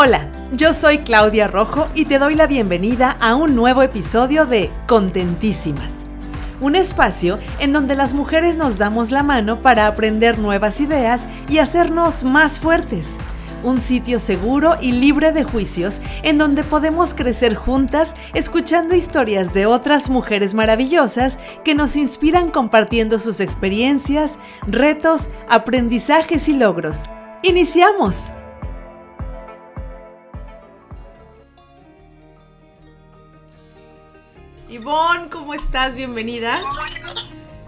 Hola, yo soy Claudia Rojo y te doy la bienvenida a un nuevo episodio de Contentísimas. Un espacio en donde las mujeres nos damos la mano para aprender nuevas ideas y hacernos más fuertes. Un sitio seguro y libre de juicios en donde podemos crecer juntas escuchando historias de otras mujeres maravillosas que nos inspiran compartiendo sus experiencias, retos, aprendizajes y logros. ¡Iniciamos! Ivonne, ¿cómo estás? Bienvenida.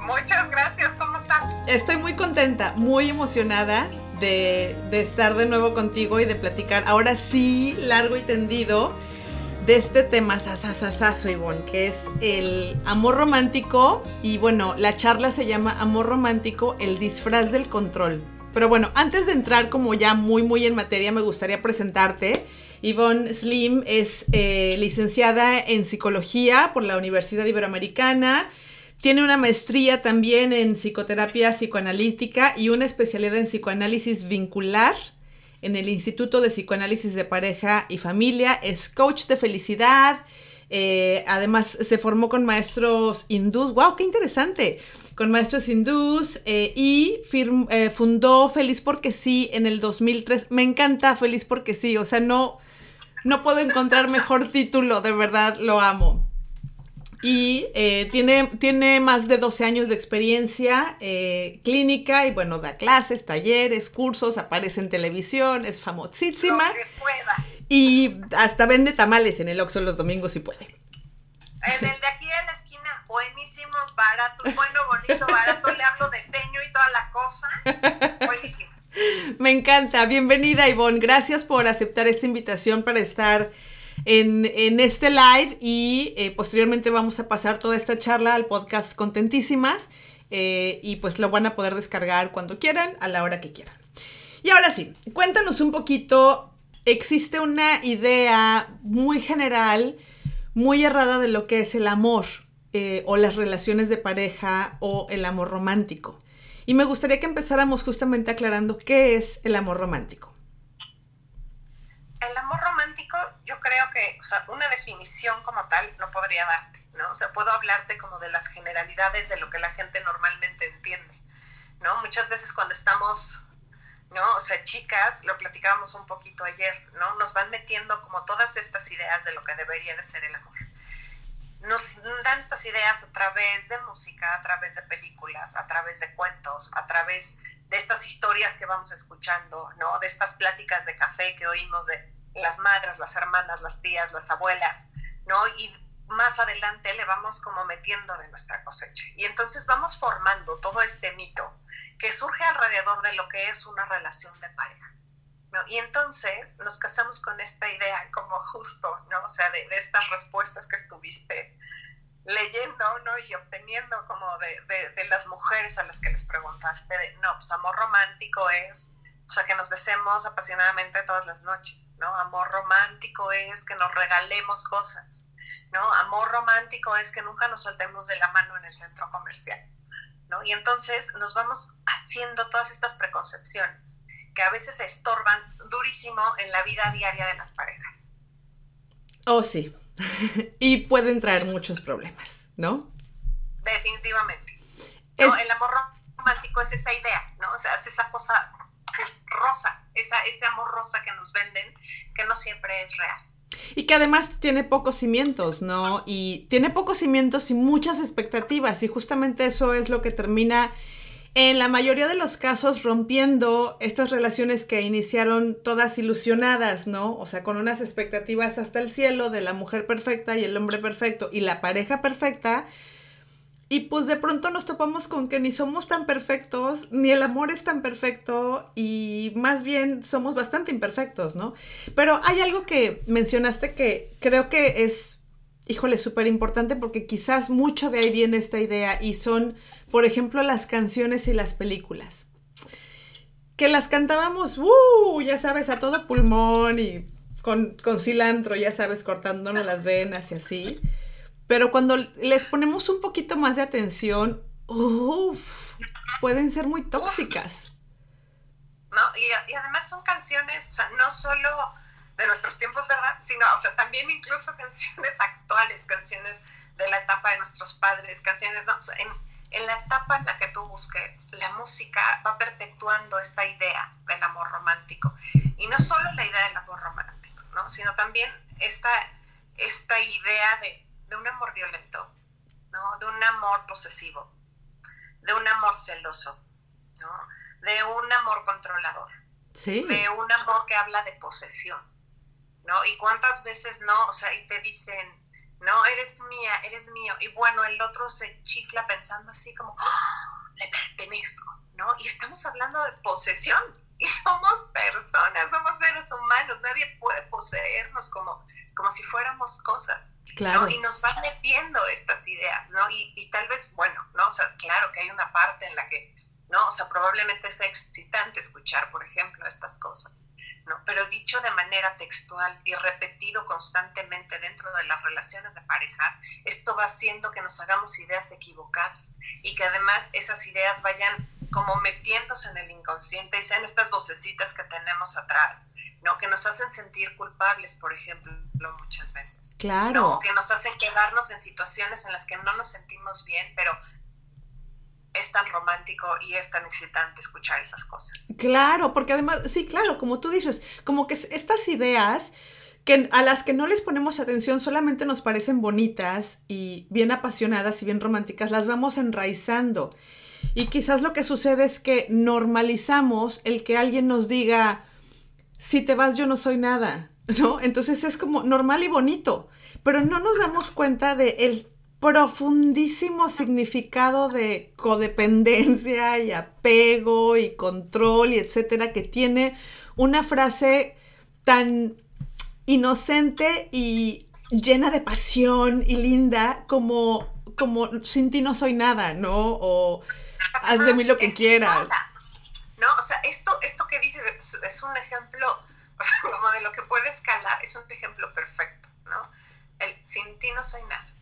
Muchas gracias, ¿cómo estás? Estoy muy contenta, muy emocionada de, estar de nuevo contigo y de platicar ahora sí, largo y tendido, de este tema sasasasazo, Ivonne, que es el amor romántico. Y bueno, la charla se llama Amor romántico, el disfraz del control. Pero bueno, antes de entrar como ya muy, muy en materia, me gustaría presentarte. Yvonne Slim es eh, licenciada en psicología por la Universidad Iberoamericana. Tiene una maestría también en psicoterapia psicoanalítica y una especialidad en psicoanálisis vincular en el Instituto de Psicoanálisis de Pareja y Familia. Es coach de felicidad. Eh, además, se formó con maestros hindús. ¡Wow! ¡Qué interesante! Con maestros hindús eh, y fundó Feliz porque sí en el 2003. Me encanta Feliz porque sí. O sea, no no puedo encontrar mejor título, de verdad lo amo. Y eh, tiene, tiene más de 12 años de experiencia eh, clínica y bueno, da clases, talleres, cursos, aparece en televisión, es famosísima. Y hasta vende tamales en el Oxxo los domingos si puede. En el de aquí en la esquina, buenísimos, baratos, bueno, bonito, barato, le hablo de diseño y toda la cosa. Buenísimo. Me encanta. Bienvenida, Ivonne. Gracias por aceptar esta invitación para estar en, este live y eh, posteriormente vamos a pasar toda esta charla al podcast Contentísimas eh, y pues lo van a poder descargar cuando quieran, a la hora que quieran. Y ahora sí, cuéntanos un poquito. Existe una idea muy general, muy errada de lo que es el amor eh, o las relaciones de pareja o el amor romántico. Y me gustaría que empezáramos justamente aclarando qué es el amor romántico. El amor romántico, yo creo que, o sea, una definición como tal no podría darte, ¿no? O sea, puedo hablarte como de las generalidades de lo que la gente normalmente entiende, ¿no? Muchas veces cuando estamos, ¿no? O sea, chicas, lo platicábamos un poquito ayer, ¿no? Nos van metiendo como todas estas ideas de lo que debería de ser el amor nos dan estas ideas a través de música, a través de películas, a través de cuentos, a través de estas historias que vamos escuchando, ¿no? De estas pláticas de café que oímos de las madres, las hermanas, las tías, las abuelas, ¿no? Y más adelante le vamos como metiendo de nuestra cosecha. Y entonces vamos formando todo este mito que surge alrededor de lo que es una relación de pareja. Y entonces nos casamos con esta idea como justo, ¿no? O sea, de, estas respuestas que estuviste leyendo, ¿no? Y obteniendo como de, de, las mujeres a las que les preguntaste, de, no, pues amor romántico es, o sea, que nos besemos apasionadamente todas las noches, ¿no? Amor romántico es que nos regalemos cosas, ¿no? Amor romántico es que nunca nos soltemos de la mano en el centro comercial, ¿no? Y entonces nos vamos haciendo todas estas preconcepciones que a veces se estorban durísimo en la vida diaria de las parejas. Oh, sí. y pueden traer muchos problemas, ¿no? Definitivamente. El amor romántico es esa idea, ¿no? O sea, es esa cosa pues, rosa, esa, ese amor rosa que nos venden, que no siempre es real. Y que además tiene pocos cimientos, ¿no? Y tiene pocos cimientos y muchas expectativas. Y justamente eso es lo que termina en la mayoría de los casos rompiendo estas relaciones que iniciaron todas ilusionadas, ¿no? O sea, con unas expectativas hasta el cielo de la mujer perfecta y el hombre perfecto y la pareja perfecta. Y pues de pronto nos topamos con que ni somos tan perfectos, ni el amor es tan perfecto y más bien somos bastante imperfectos, ¿no? Pero hay algo que mencionaste que creo que es híjole, súper importante porque quizás mucho de ahí viene esta idea y son, por ejemplo, las canciones y las películas. Que las cantábamos, uh, ya sabes, a todo pulmón y con, cilantro, ya sabes, cortándonos las venas y así. Pero cuando les ponemos un poquito más de atención, uff, pueden ser muy tóxicas. No, y, y además son canciones, o sea, no solo de nuestros tiempos, ¿verdad? Sino, o sea, también incluso canciones actuales, canciones de la etapa de nuestros padres, canciones, ¿no? O sea, en, en la etapa en la que tú busques, la música va perpetuando esta idea del amor romántico. Y no solo la idea del amor romántico, ¿no? Sino también esta, esta idea de, de un amor violento, ¿no? De un amor posesivo, de un amor celoso, ¿no? De un amor controlador. Sí. De un amor que habla de posesión, ¿no? Y cuántas veces no, o sea, y te dicen, no, eres mía, eres mío. Y bueno, el otro se chifla pensando así como, ¡Ah! le pertenezco, ¿no? Y estamos hablando de posesión. Y somos personas, somos seres humanos, nadie puede poseernos como, como si fuéramos cosas. Claro. Y nos van metiendo estas ideas, ¿no? Y, y tal vez, bueno, ¿no? O sea, claro que hay una parte en la que, ¿no? O sea, probablemente sea excitante escuchar, por ejemplo, estas cosas. Pero dicho de manera textual y repetido constantemente dentro de las relaciones de pareja, esto va haciendo que nos hagamos ideas equivocadas y que además esas ideas vayan como metiéndose en el inconsciente y sean estas vocecitas que tenemos atrás, ¿no? Que nos hacen sentir culpables, por ejemplo, muchas veces. Claro. Que nos hacen quedarnos en situaciones en las que no nos sentimos bien, pero es tan romántico y es tan excitante escuchar esas cosas. Claro, porque además, sí, claro, como tú dices, como que estas ideas que a las que no les ponemos atención solamente nos parecen bonitas y bien apasionadas y bien románticas, las vamos enraizando. Y quizás lo que sucede es que normalizamos el que alguien nos diga, si te vas yo no soy nada, ¿no? Entonces es como normal y bonito, pero no nos damos cuenta de el profundísimo significado de codependencia y apego y control y etcétera que tiene una frase tan inocente y llena de pasión y linda como, como sin ti no soy nada, ¿no? O haz de mí lo que quieras. No, o sea, esto, esto que dices es, un ejemplo, o sea, como de lo que puede escalar, es un ejemplo perfecto, ¿no? El sin ti no soy nada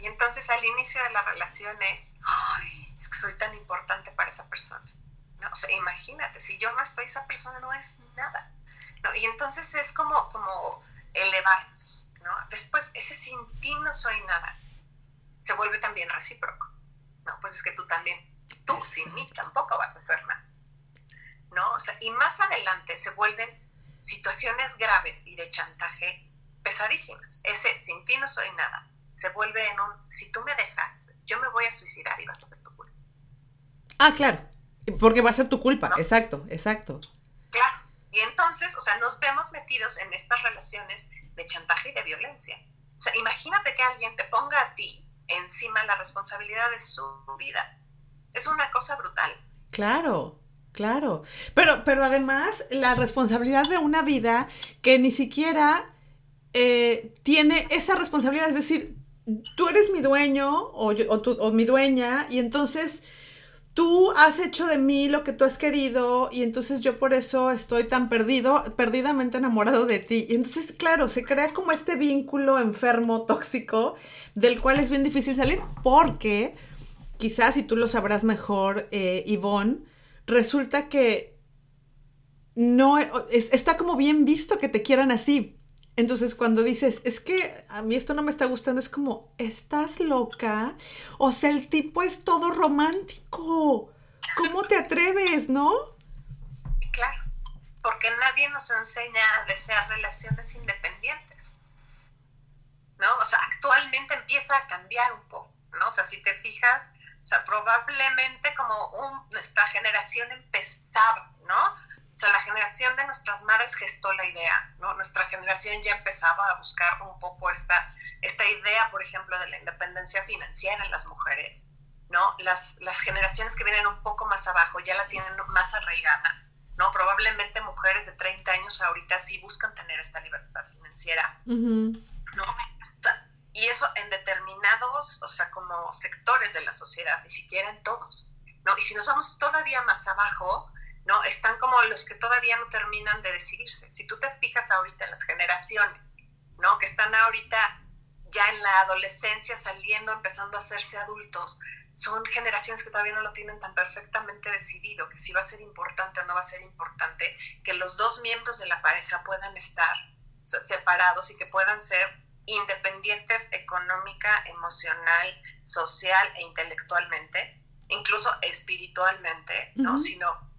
y entonces al inicio de la relación es, ay, es que soy tan importante para esa persona. ¿no? O sea, imagínate, si yo no estoy, esa persona no es nada. ¿no? Y entonces es como, como elevarnos. ¿no? Después, ese sin ti no soy nada, se vuelve también recíproco. No, pues es que tú también, tú sin mí tampoco vas a hacer nada. ¿no? O sea, y más adelante se vuelven situaciones graves y de chantaje pesadísimas. Ese sin ti no soy nada se vuelve en un, si tú me dejas, yo me voy a suicidar y va a ser tu culpa. Ah, claro, porque va a ser tu culpa, exacto, exacto. Claro, y entonces, o sea, nos vemos metidos en estas relaciones de chantaje y de violencia. O sea, imagínate que alguien te ponga a ti encima la responsabilidad de su vida. Es una cosa brutal. Claro, claro. Pero, pero además, la responsabilidad de una vida que ni siquiera eh, tiene esa responsabilidad, es decir, tú eres mi dueño o, o, mi dueña y entonces tú has hecho de mí lo que tú has querido y entonces yo por eso estoy tan perdido, perdidamente enamorado de ti. Y entonces, claro, se crea como este vínculo enfermo, tóxico, del cual es bien difícil salir porque quizás, si tú lo sabrás mejor, eh, Yvonne, resulta que no, está como bien visto que te quieran así, entonces, cuando dices, es que a mí esto no me está gustando, es como, ¿estás loca? O sea, el tipo es todo romántico. ¿Cómo te atreves, no? Claro, porque nadie nos enseña a desear relaciones independientes. ¿No? O sea, actualmente empieza a cambiar un poco, ¿no? O sea, si te fijas, o sea, probablemente como nuestra generación empezaba, ¿no? O sea, la generación de nuestras madres gestó la idea, ¿no? Nuestra generación ya empezaba a buscar un poco esta, esta idea, por ejemplo, de la independencia financiera en las mujeres, ¿no? Las, las generaciones que vienen un poco más abajo ya la tienen más arraigada, ¿no? Probablemente mujeres de 30 años ahorita sí buscan tener esta libertad financiera, ¿no? y eso en determinados, o sea, como sectores de la sociedad, ni siquiera en todos, ¿no? Y si nos vamos todavía más abajo, ¿no? Están como los que todavía no terminan de decidirse. Si tú te fijas ahorita en las generaciones, ¿no? Que están ahorita ya en la adolescencia, saliendo, empezando a hacerse adultos, son generaciones que todavía no lo tienen tan perfectamente decidido, que si va a ser importante o no va a ser importante, que los dos miembros de la pareja puedan estar, separados y que puedan ser independientes económica, emocional, social e intelectualmente, incluso espiritualmente, ¿no? Sino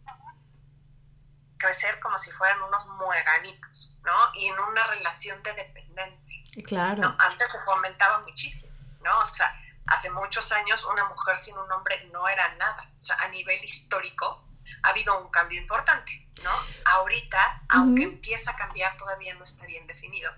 crecer como si fueran unos mueganitos, ¿no? Y en una relación de dependencia. Claro. Antes se fomentaba muchísimo, ¿no? O sea, hace muchos años una mujer sin un hombre no era nada. O sea, a nivel histórico ha habido un cambio importante, ¿no? Ahorita, aunque empieza a cambiar, todavía no está bien definido.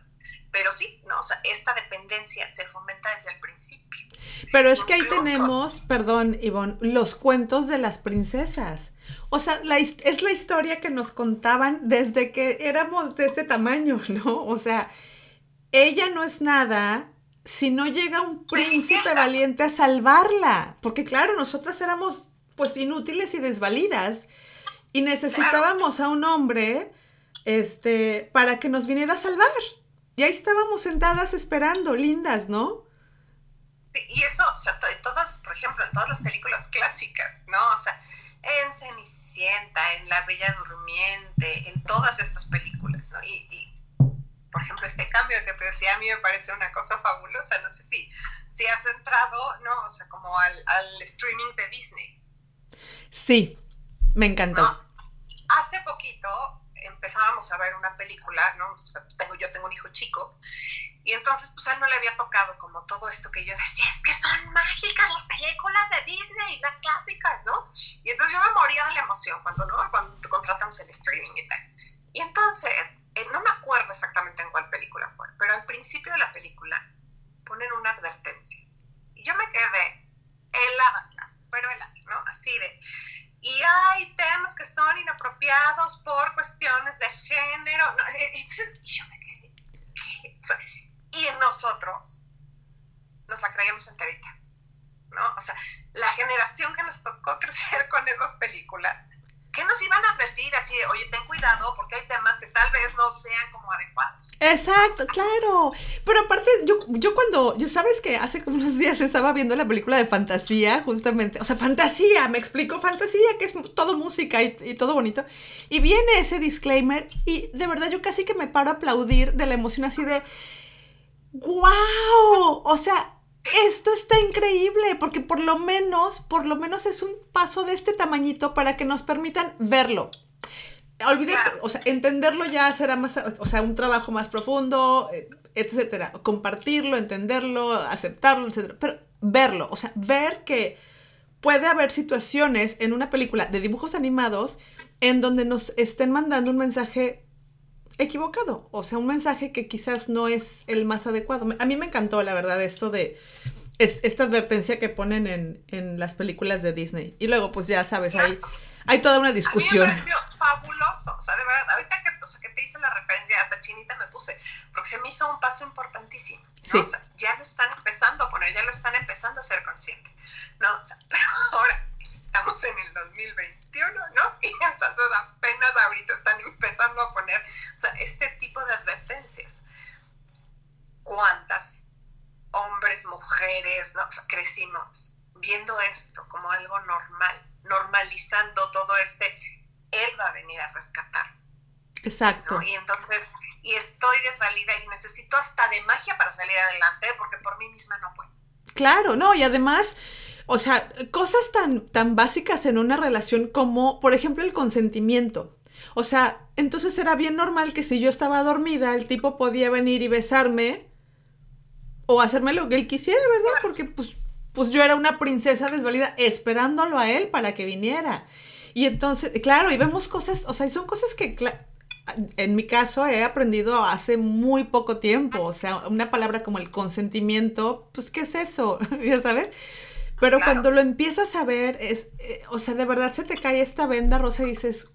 Pero sí, ¿no? O sea, esta dependencia se fomenta desde el principio. Pero es que ahí tenemos, perdón, Ivonne, los cuentos de las princesas. O sea, la, es la historia que nos contaban desde que éramos de este tamaño, ¿no? O sea, ella no es nada si no llega un príncipe valiente a salvarla. Porque claro, nosotras éramos pues inútiles y desvalidas. Y necesitábamos a un hombre este, para que nos viniera a salvar. Y ahí estábamos sentadas esperando, lindas, ¿no? y eso, o sea, todas, por ejemplo, en todas las películas clásicas, ¿no? O sea, en Cenicienta, en La Bella Durmiente, en todas estas películas, ¿no? Y, por ejemplo, este cambio que te decía a mí me parece una cosa fabulosa, no sé si, si has entrado, ¿no? O sea, como al, al streaming de Disney. Sí, me encantó. Hace poquito empezábamos a ver una película, ¿no? tengo, yo tengo un hijo chico, y entonces pues a él no le había tocado como todo esto que yo decía, es que son mágicas las películas de Disney, las clásicas, ¿no? Y entonces yo me moría de la emoción cuando, ¿no? cuando contratamos el streaming y tal. Y entonces, eh, no me acuerdo exactamente en cuál película fue, pero al principio de la película ponen una advertencia. Y yo me quedé helada, pero helada, ¿no? Así de y hay temas que son inapropiados por cuestiones de género. y yo me y en nosotros nos la creíamos enterita, ¿no? O sea, la generación que nos tocó crecer con esas películas ¿qué nos iban a advertir así de, oye, ten cuidado porque hay temas que tal vez no sean como adecuados? Exacto, claro. Pero aparte, yo, yo cuando, yo sabes que hace como unos días estaba viendo la película de fantasía, justamente, o sea, fantasía, me explico, fantasía, que es todo música y, y todo bonito. Y viene ese disclaimer y de verdad yo casi que me paro a aplaudir de la emoción así de, wow, o sea, esto está increíble, porque por lo menos, por lo menos es un paso de este tamañito para que nos permitan verlo. Olvidé, o sea, entenderlo ya será más, o sea, un trabajo más profundo, eh, etcétera. Compartirlo, entenderlo, aceptarlo, etcétera. Pero verlo, o sea, ver que puede haber situaciones en una película de dibujos animados en donde nos estén mandando un mensaje equivocado, o sea, un mensaje que quizás no es el más adecuado. A mí me encantó, la verdad, esto de esta advertencia que ponen en, las películas de Disney. Y luego, pues ya sabes, hay, hay toda una discusión. A mí me fabuloso, o sea, de verdad, ahorita que, que te hice la referencia, hasta chinita me puse, porque se me hizo un paso importantísimo. O sea, ya lo están empezando a poner, ya lo están empezando a ser consciente. ¿no? O sea, pero ahora estamos en el 2021, ¿no? Y entonces apenas ahorita están empezando a poner, o sea, este tipo de advertencias. ¿Cuántas hombres, mujeres, ¿no? O sea, crecimos viendo esto como algo normal, normalizando todo este, él va a venir a rescatar. Exacto. Y entonces, y estoy desvalida y necesito hasta de magia para salir adelante porque por mí misma no puedo. Claro, no, y además o sea, cosas tan, tan básicas en una relación como, por ejemplo, el consentimiento. O sea, entonces era bien normal que si yo estaba dormida, el tipo podía venir y besarme o hacerme lo que él quisiera, ¿verdad? Porque pues, pues yo era una princesa desvalida esperándolo a él para que viniera. Y entonces, claro, y vemos cosas, o sea, y son cosas que, en mi caso, he aprendido hace muy poco tiempo. O sea, una palabra como el consentimiento, pues, ¿qué es eso? ya sabes. Pero cuando lo empiezas a ver, es, eh, o sea, de verdad se te cae esta venda rosa y dices,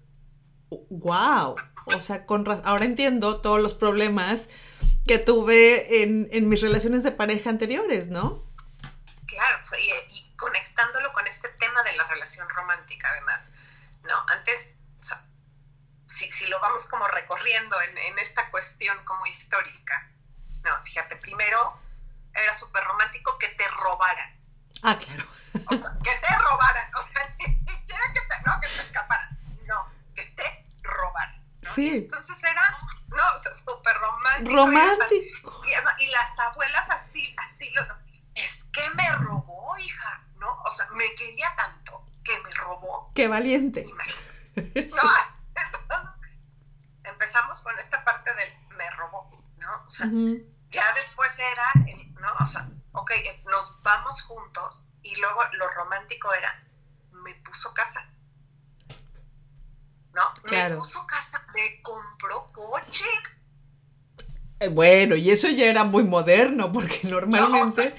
wow, o sea, con ahora entiendo todos los problemas que tuve en, en mis relaciones de pareja anteriores, ¿no? Claro, y, conectándolo con este tema de la relación romántica, además, ¿no? Antes, o sea, si, si, lo vamos como recorriendo en, en esta cuestión como histórica, no, fíjate, primero era súper romántico que te robaran. Ah, claro. que te robaran, o sea, ni siquiera que te, no, que te escaparas, no, que te robaran. Sí. Entonces era, no, o sea, súper romántico romántico. Y, las abuelas así, así, lo, es que me robó, hija, ¿no? O sea, me quería tanto que me robó. Qué valiente. No, empezamos con esta parte del me robó, ¿no? O sea, era, el, ¿no? O sea, ok, eh, nos vamos juntos y luego lo romántico era, me puso casa. ¿No? Me puso casa, me compró coche. Eh, bueno, y eso ya era muy moderno, porque normalmente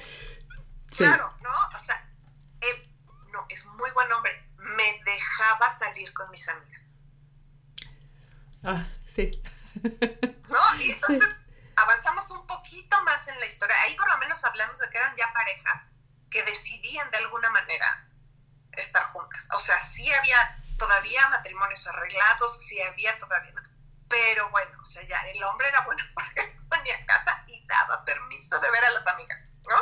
¿no? O sea, él, no, es muy buen hombre. Me dejaba salir con mis amigas. Ah, sí. ¿No? Y entonces avanzamos un poquito más en la historia. Ahí por lo menos hablamos de que eran ya parejas que decidían de alguna manera estar juntas. O sea, sí había todavía matrimonios arreglados, sí había todavía... Pero bueno, o sea, ya el hombre era bueno porque ponía a casa y daba permiso de ver a las amigas, ¿no?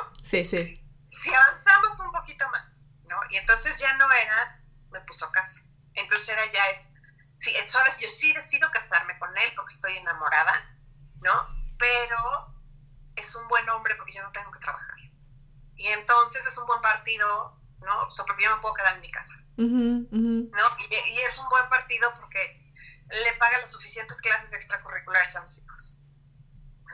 Sí. Si avanzamos un poquito más, ¿no? Y entonces ya no era, me puso a casa. Entonces era ya es, sí, ahora yo sí decido casarme con él porque estoy enamorada, ¿no? pero es un buen hombre porque yo no tengo que trabajar. Y entonces es un buen partido, ¿no? O sea, porque yo me puedo quedar en mi casa. ¿No? Y, es un buen partido porque le paga las suficientes clases extracurriculares a mis hijos.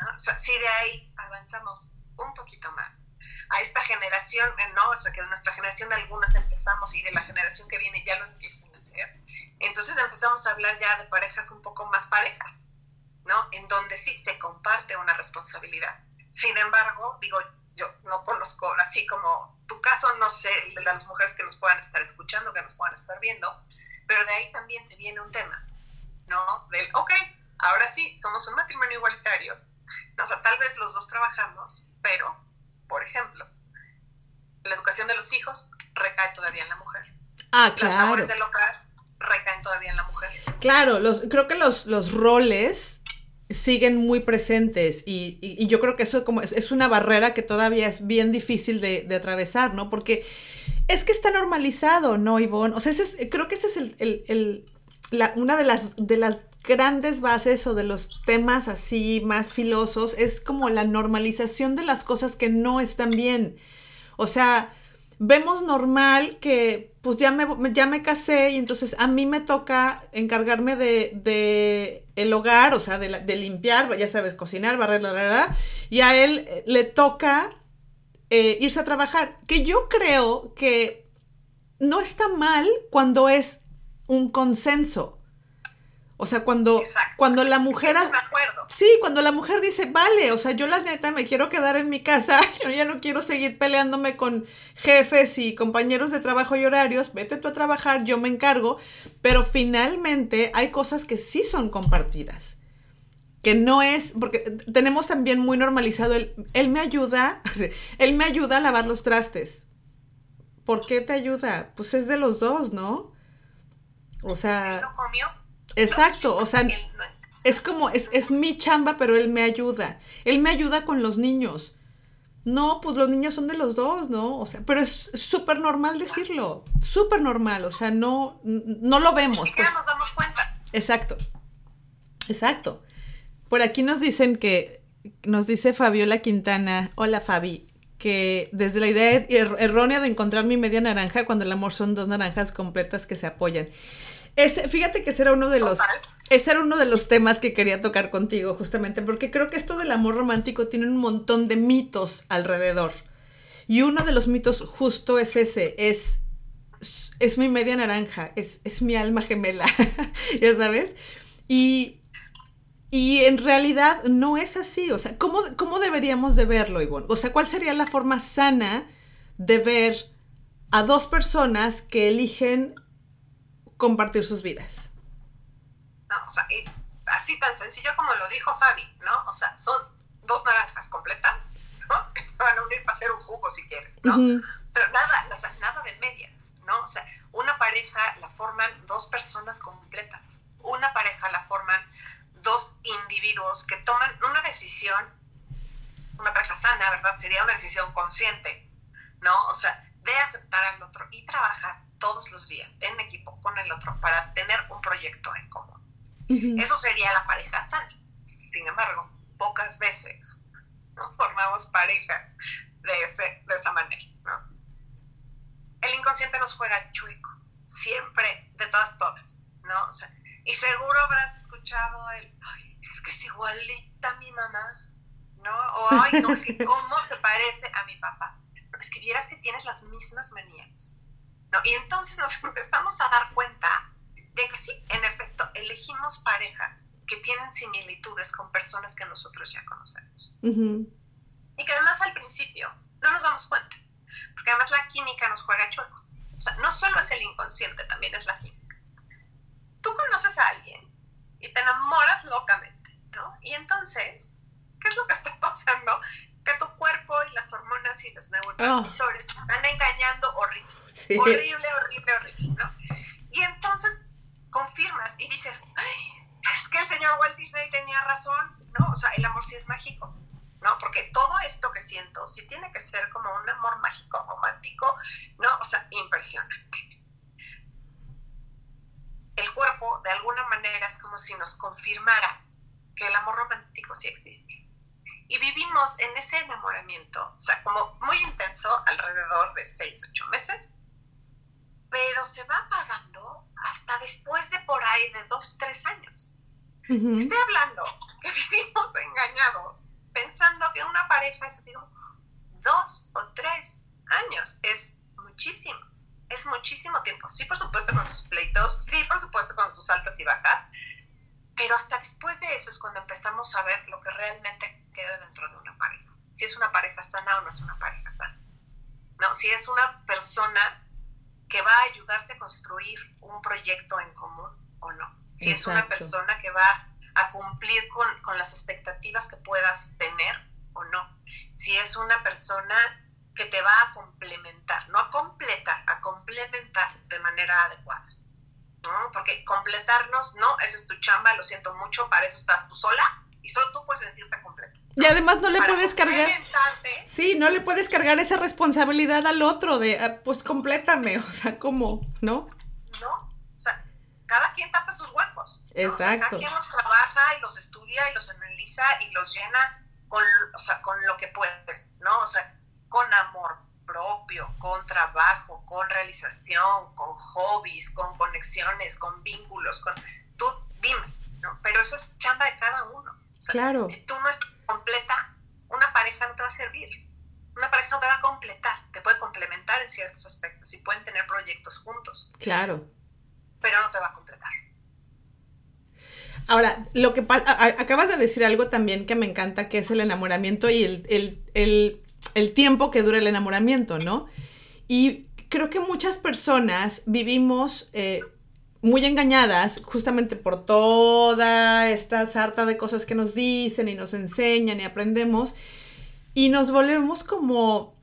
¿no? O sea, si de ahí avanzamos un poquito más a esta generación, eh, ¿no? O sea, que de nuestra generación algunas empezamos y de la generación que viene ya lo empiezan a hacer. Entonces empezamos a hablar ya de parejas un poco más parejas, ¿no? En donde sí se comparte una responsabilidad. Sin embargo, digo, yo no conozco, así como tu caso, no sé, de las mujeres que nos puedan estar escuchando, que nos puedan estar viendo, pero de ahí también se viene un tema, ¿no? Del, ok, ahora sí, somos un matrimonio igualitario. o sea, tal vez los dos trabajamos, pero, por ejemplo, la educación de los hijos recae todavía en la mujer. Ah, claro. Las labores del hogar recaen todavía en la mujer. Claro, los, creo que los, los roles siguen muy presentes y, yo creo que eso como es, una barrera que todavía es bien difícil de, atravesar, ¿no? Porque es que está normalizado, ¿no, Ivonne? O sea, creo que ese es el, una de las, de las grandes bases o de los temas así más filosos, es como la normalización de las cosas que no están bien. O sea, vemos normal que pues ya me, ya me casé y entonces a mí me toca encargarme de, el hogar, o sea, de, limpiar, ya sabes, cocinar, barrer, la, la, y a él eh, le toca eh, irse a trabajar, que yo creo que no está mal cuando es un consenso. O sea, cuando, cuando la mujer... Sí, cuando la mujer dice, vale, o sea, yo la neta me quiero quedar en mi casa, yo ya no quiero seguir peleándome con jefes y compañeros de trabajo y horarios, vete tú a trabajar, yo me encargo, pero finalmente hay cosas que sí son compartidas. Que no es, porque tenemos también muy normalizado el, él me ayuda, él me ayuda a lavar los trastes. ¿Por qué te ayuda? Pues es de los dos, ¿no? O sea... comió? Exacto, o sea, es como, es, es mi chamba, pero él me ayuda. Él me ayuda con los niños. No, pues los niños son de los dos, ¿no? O sea, pero es súper normal decirlo, súper normal, o sea, no, no lo vemos. Pues. nos damos cuenta. Exacto, exacto. Por aquí nos dicen que, nos dice Fabiola Quintana, hola Fabi, que desde la idea er, errónea de encontrar mi media naranja cuando el amor son dos naranjas completas que se apoyan fíjate que ese era uno de los... Ese era uno de los temas que quería tocar contigo, justamente, porque creo que esto del amor romántico tiene un montón de mitos alrededor. Y uno de los mitos justo es ese, es, es mi media naranja, es, es mi alma gemela, ya sabes. Y, y en realidad no es así, o sea, ¿cómo, ¿cómo deberíamos de verlo, Ivonne? O sea, ¿cuál sería la forma sana de ver a dos personas que eligen compartir sus vidas. No, o sea, así tan sencillo como lo dijo Fabi, ¿no? O sea, son dos naranjas completas, ¿no? Que se van a unir para hacer un jugo si quieres, ¿no? Pero nada, o sea, nada de medias, ¿no? O sea, una pareja la forman dos personas completas. Una pareja la forman dos individuos que toman una decisión, una pareja sana, ¿verdad? Sería una decisión consciente, ¿no? O sea, de aceptar al otro y trabajar todos los días en equipo con el otro para tener un proyecto en común. Eso sería la pareja sana. Sin embargo, veces ¿no? formamos parejas de, ese, de esa manera. ¿no? El inconsciente nos juega chueco, siempre, de todas, todas. ¿no? O sea, y seguro habrás escuchado el, ay, es que es igualita a mi mamá, ¿no? O, ay, no, es que cómo se parece a mi papá. Es que vieras que tienes las mismas manías, ¿no? Y entonces nos empezamos a dar cuenta de que sí, en efecto, elegimos parejas que tienen similitudes con personas que nosotros ya conocemos. Y que además al principio no nos damos cuenta, porque además la química nos juega chueco. O sea, no solo es el inconsciente, también es la química. Tú conoces a alguien y te enamoras locamente, ¿no? Y entonces, ¿qué es lo que está pasando? Que tu cuerpo y las hormonas y los neurotransmisores te están engañando horrible. Horrible, horrible, horrible, ¿no? Y entonces confirmas y dices, es que el señor Walt Disney tenía razón, ¿no? O sea, el amor sí es mágico, ¿no? Porque todo esto que siento sí tiene que ser como un amor mágico, romántico, ¿no? O sea, impresionante. El cuerpo, de alguna manera, es como si nos confirmara que el amor romántico sí existe. Y vivimos en ese enamoramiento, o sea, como muy intenso, alrededor de seis, ocho meses, pero se va apagando hasta después de por ahí de dos, tres años. Estoy hablando que vivimos engañados pensando que una pareja es así dos o tres años. Es muchísimo, es muchísimo tiempo. Sí, por supuesto con sus pleitos, sí, por supuesto con sus altas y bajas, pero hasta después de eso es cuando empezamos a ver lo que realmente queda dentro de una pareja. Si es una pareja sana o no es una pareja sana. No, si es una persona que va a ayudarte a construir un proyecto en común o no. Si es una persona que va a cumplir con, con, las expectativas que puedas tener o no. Si es una persona que te va a complementar, no a completar, a complementar de manera adecuada. ¿no? Porque completarnos, no, esa es tu chamba, lo siento mucho, para eso estás tú sola y solo tú puedes sentirte completa. Y además no le puedes cargar. Sí, no le puedes cargar esa responsabilidad al otro de, ah, pues complétame, o sea, ¿cómo? ¿No? No, o sea, cada quien tapa sus huecos. Exacto. cada quien los trabaja y los estudia y los analiza y los llena con, o sea, con lo que puede, ¿no? O sea, con amor propio, con trabajo, con realización, con hobbies, con conexiones, con vínculos, con... Tú dime, ¿no? Pero eso es chamba de cada uno. Claro. Si tú no estás completa, una pareja no te va a servir. Una pareja no te va a completar, te puede complementar en ciertos aspectos y pueden tener proyectos juntos. Claro. Pero no te va a completar. Ahora, lo que pasa, acabas de decir algo también que me encanta, que es el enamoramiento y el, tiempo que dura el enamoramiento, ¿no? Y creo que muchas personas vivimos eh, muy engañadas justamente por toda esta sarta de cosas que nos dicen y nos enseñan y aprendemos y nos volvemos como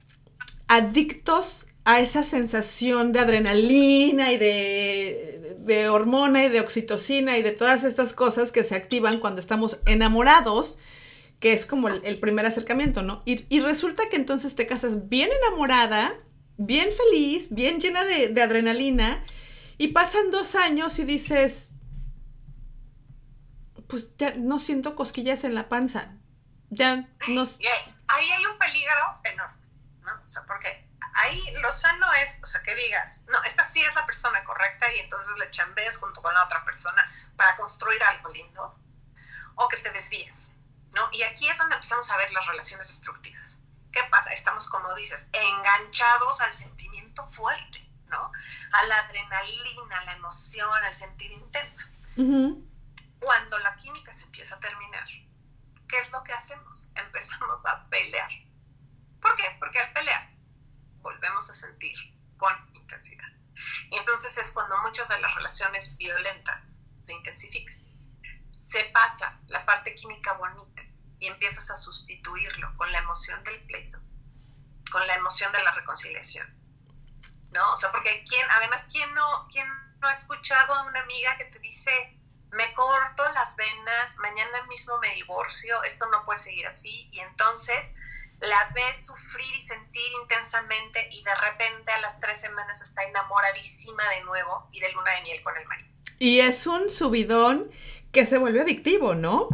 adictos a esa sensación de adrenalina y de, de, hormona y de oxitocina y de todas estas cosas que se activan cuando estamos enamorados, que es como el, primer acercamiento, ¿no? Y, y, resulta que entonces te casas bien enamorada, bien feliz, bien llena de, de adrenalina y pasan dos años y dices, pues ya no siento cosquillas en la panza. Ya no... ahí hay un peligro enorme, ¿no? O sea, porque ahí lo sano es, o sea, que digas, no, esta sí es la persona correcta y entonces le chambees junto con la otra persona para construir algo lindo, o que te desvíes, ¿no? Y aquí es donde empezamos a ver las relaciones destructivas. ¿Qué pasa? Estamos, como dices, enganchados al sentimiento fuerte. ¿no? A la adrenalina, a la emoción, al sentir intenso. Cuando la química se empieza a terminar, ¿qué es lo que hacemos? Empezamos a pelear. ¿Por qué? Porque al pelear volvemos a sentir con intensidad. Y entonces es cuando muchas de las relaciones violentas se intensifican. Se pasa la parte química bonita y empiezas a sustituirlo con la emoción del pleito, con la emoción de la reconciliación ¿no? O sea, porque quién, además, ¿quién no, quién no ha escuchado a una amiga que te dice, me corto las venas, mañana mismo me divorcio, esto no puede seguir así, y entonces la ves sufrir y sentir intensamente y de repente a las tres semanas está enamoradísima de nuevo y de luna de miel con el marido. Y es un subidón que se vuelve adictivo, ¿no?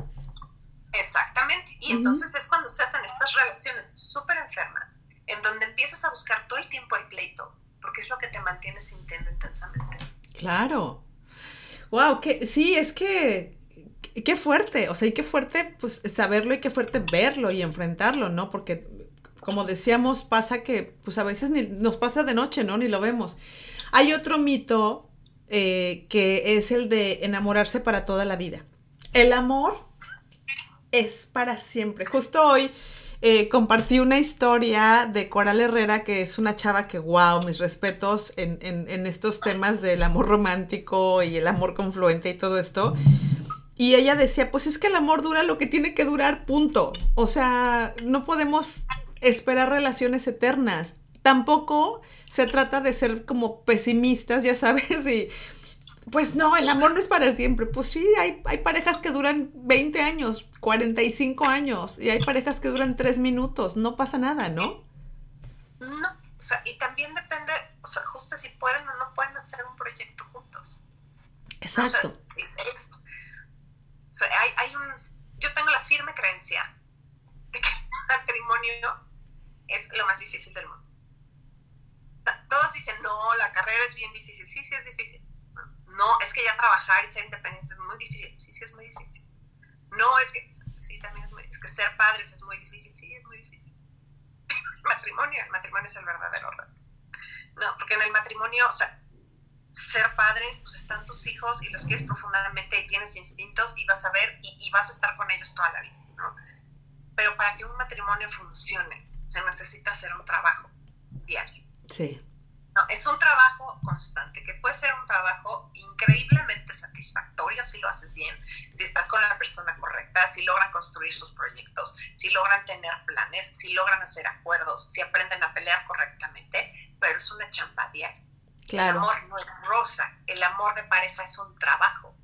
Exactamente. Y entonces es cuando se hacen estas relaciones súper enfermas, en donde empiezas a buscar todo el tiempo el pleito, porque es lo que te mantiene sintiendo intensamente. Claro. Wow, que sí, es que qué fuerte, o sea, y qué fuerte pues saberlo y qué fuerte verlo y enfrentarlo, ¿no? Porque como decíamos, pasa que pues a veces nos pasa de noche, ¿no? Ni lo vemos. Hay otro mito eh, que es el de enamorarse para toda la vida. El amor es para siempre. Justo hoy eh, compartí una historia de Coral Herrera, que es una chava que, wow, mis respetos en, en, estos temas del amor romántico y el amor confluente y todo esto. Y ella decía, pues es que el amor dura lo que tiene que durar, punto. O sea, no podemos esperar relaciones eternas. Tampoco se trata de ser como pesimistas, ya sabes, y pues no, el amor no es para siempre. Pues sí, hay, hay parejas que duran 20 años, 45 años, y hay parejas que duran 3 minutos. No pasa nada, ¿no? No, o sea, y también depende, o sea, justo si pueden o no pueden hacer un proyecto juntos. Exacto. O sea, hay, hay un, yo tengo la firme creencia de que el matrimonio es lo más difícil del mundo. Todos dicen, no, la carrera es bien difícil. Sí, sí es difícil no, es que ya trabajar y ser independiente es muy difícil. Sí, sí es muy difícil. No, es que, sí, también es muy, es que ser padres es muy difícil. Sí, es muy difícil. matrimonio, el matrimonio es el verdadero reto. No, porque en el matrimonio, o sea, ser padres, pues están tus hijos y los quieres profundamente y tienes instintos y vas a ver y vas a estar con ellos toda la vida, ¿no? Pero para que un matrimonio funcione, se necesita hacer un trabajo diario. Sí es un trabajo constante, que puede ser un trabajo increíblemente satisfactorio si lo haces bien, si estás con la persona correcta, si logran construir sus proyectos, si logran tener planes, si logran hacer acuerdos, si aprenden a pelear correctamente, pero es una diaria. El amor no es rosa, el amor de pareja es un trabajo.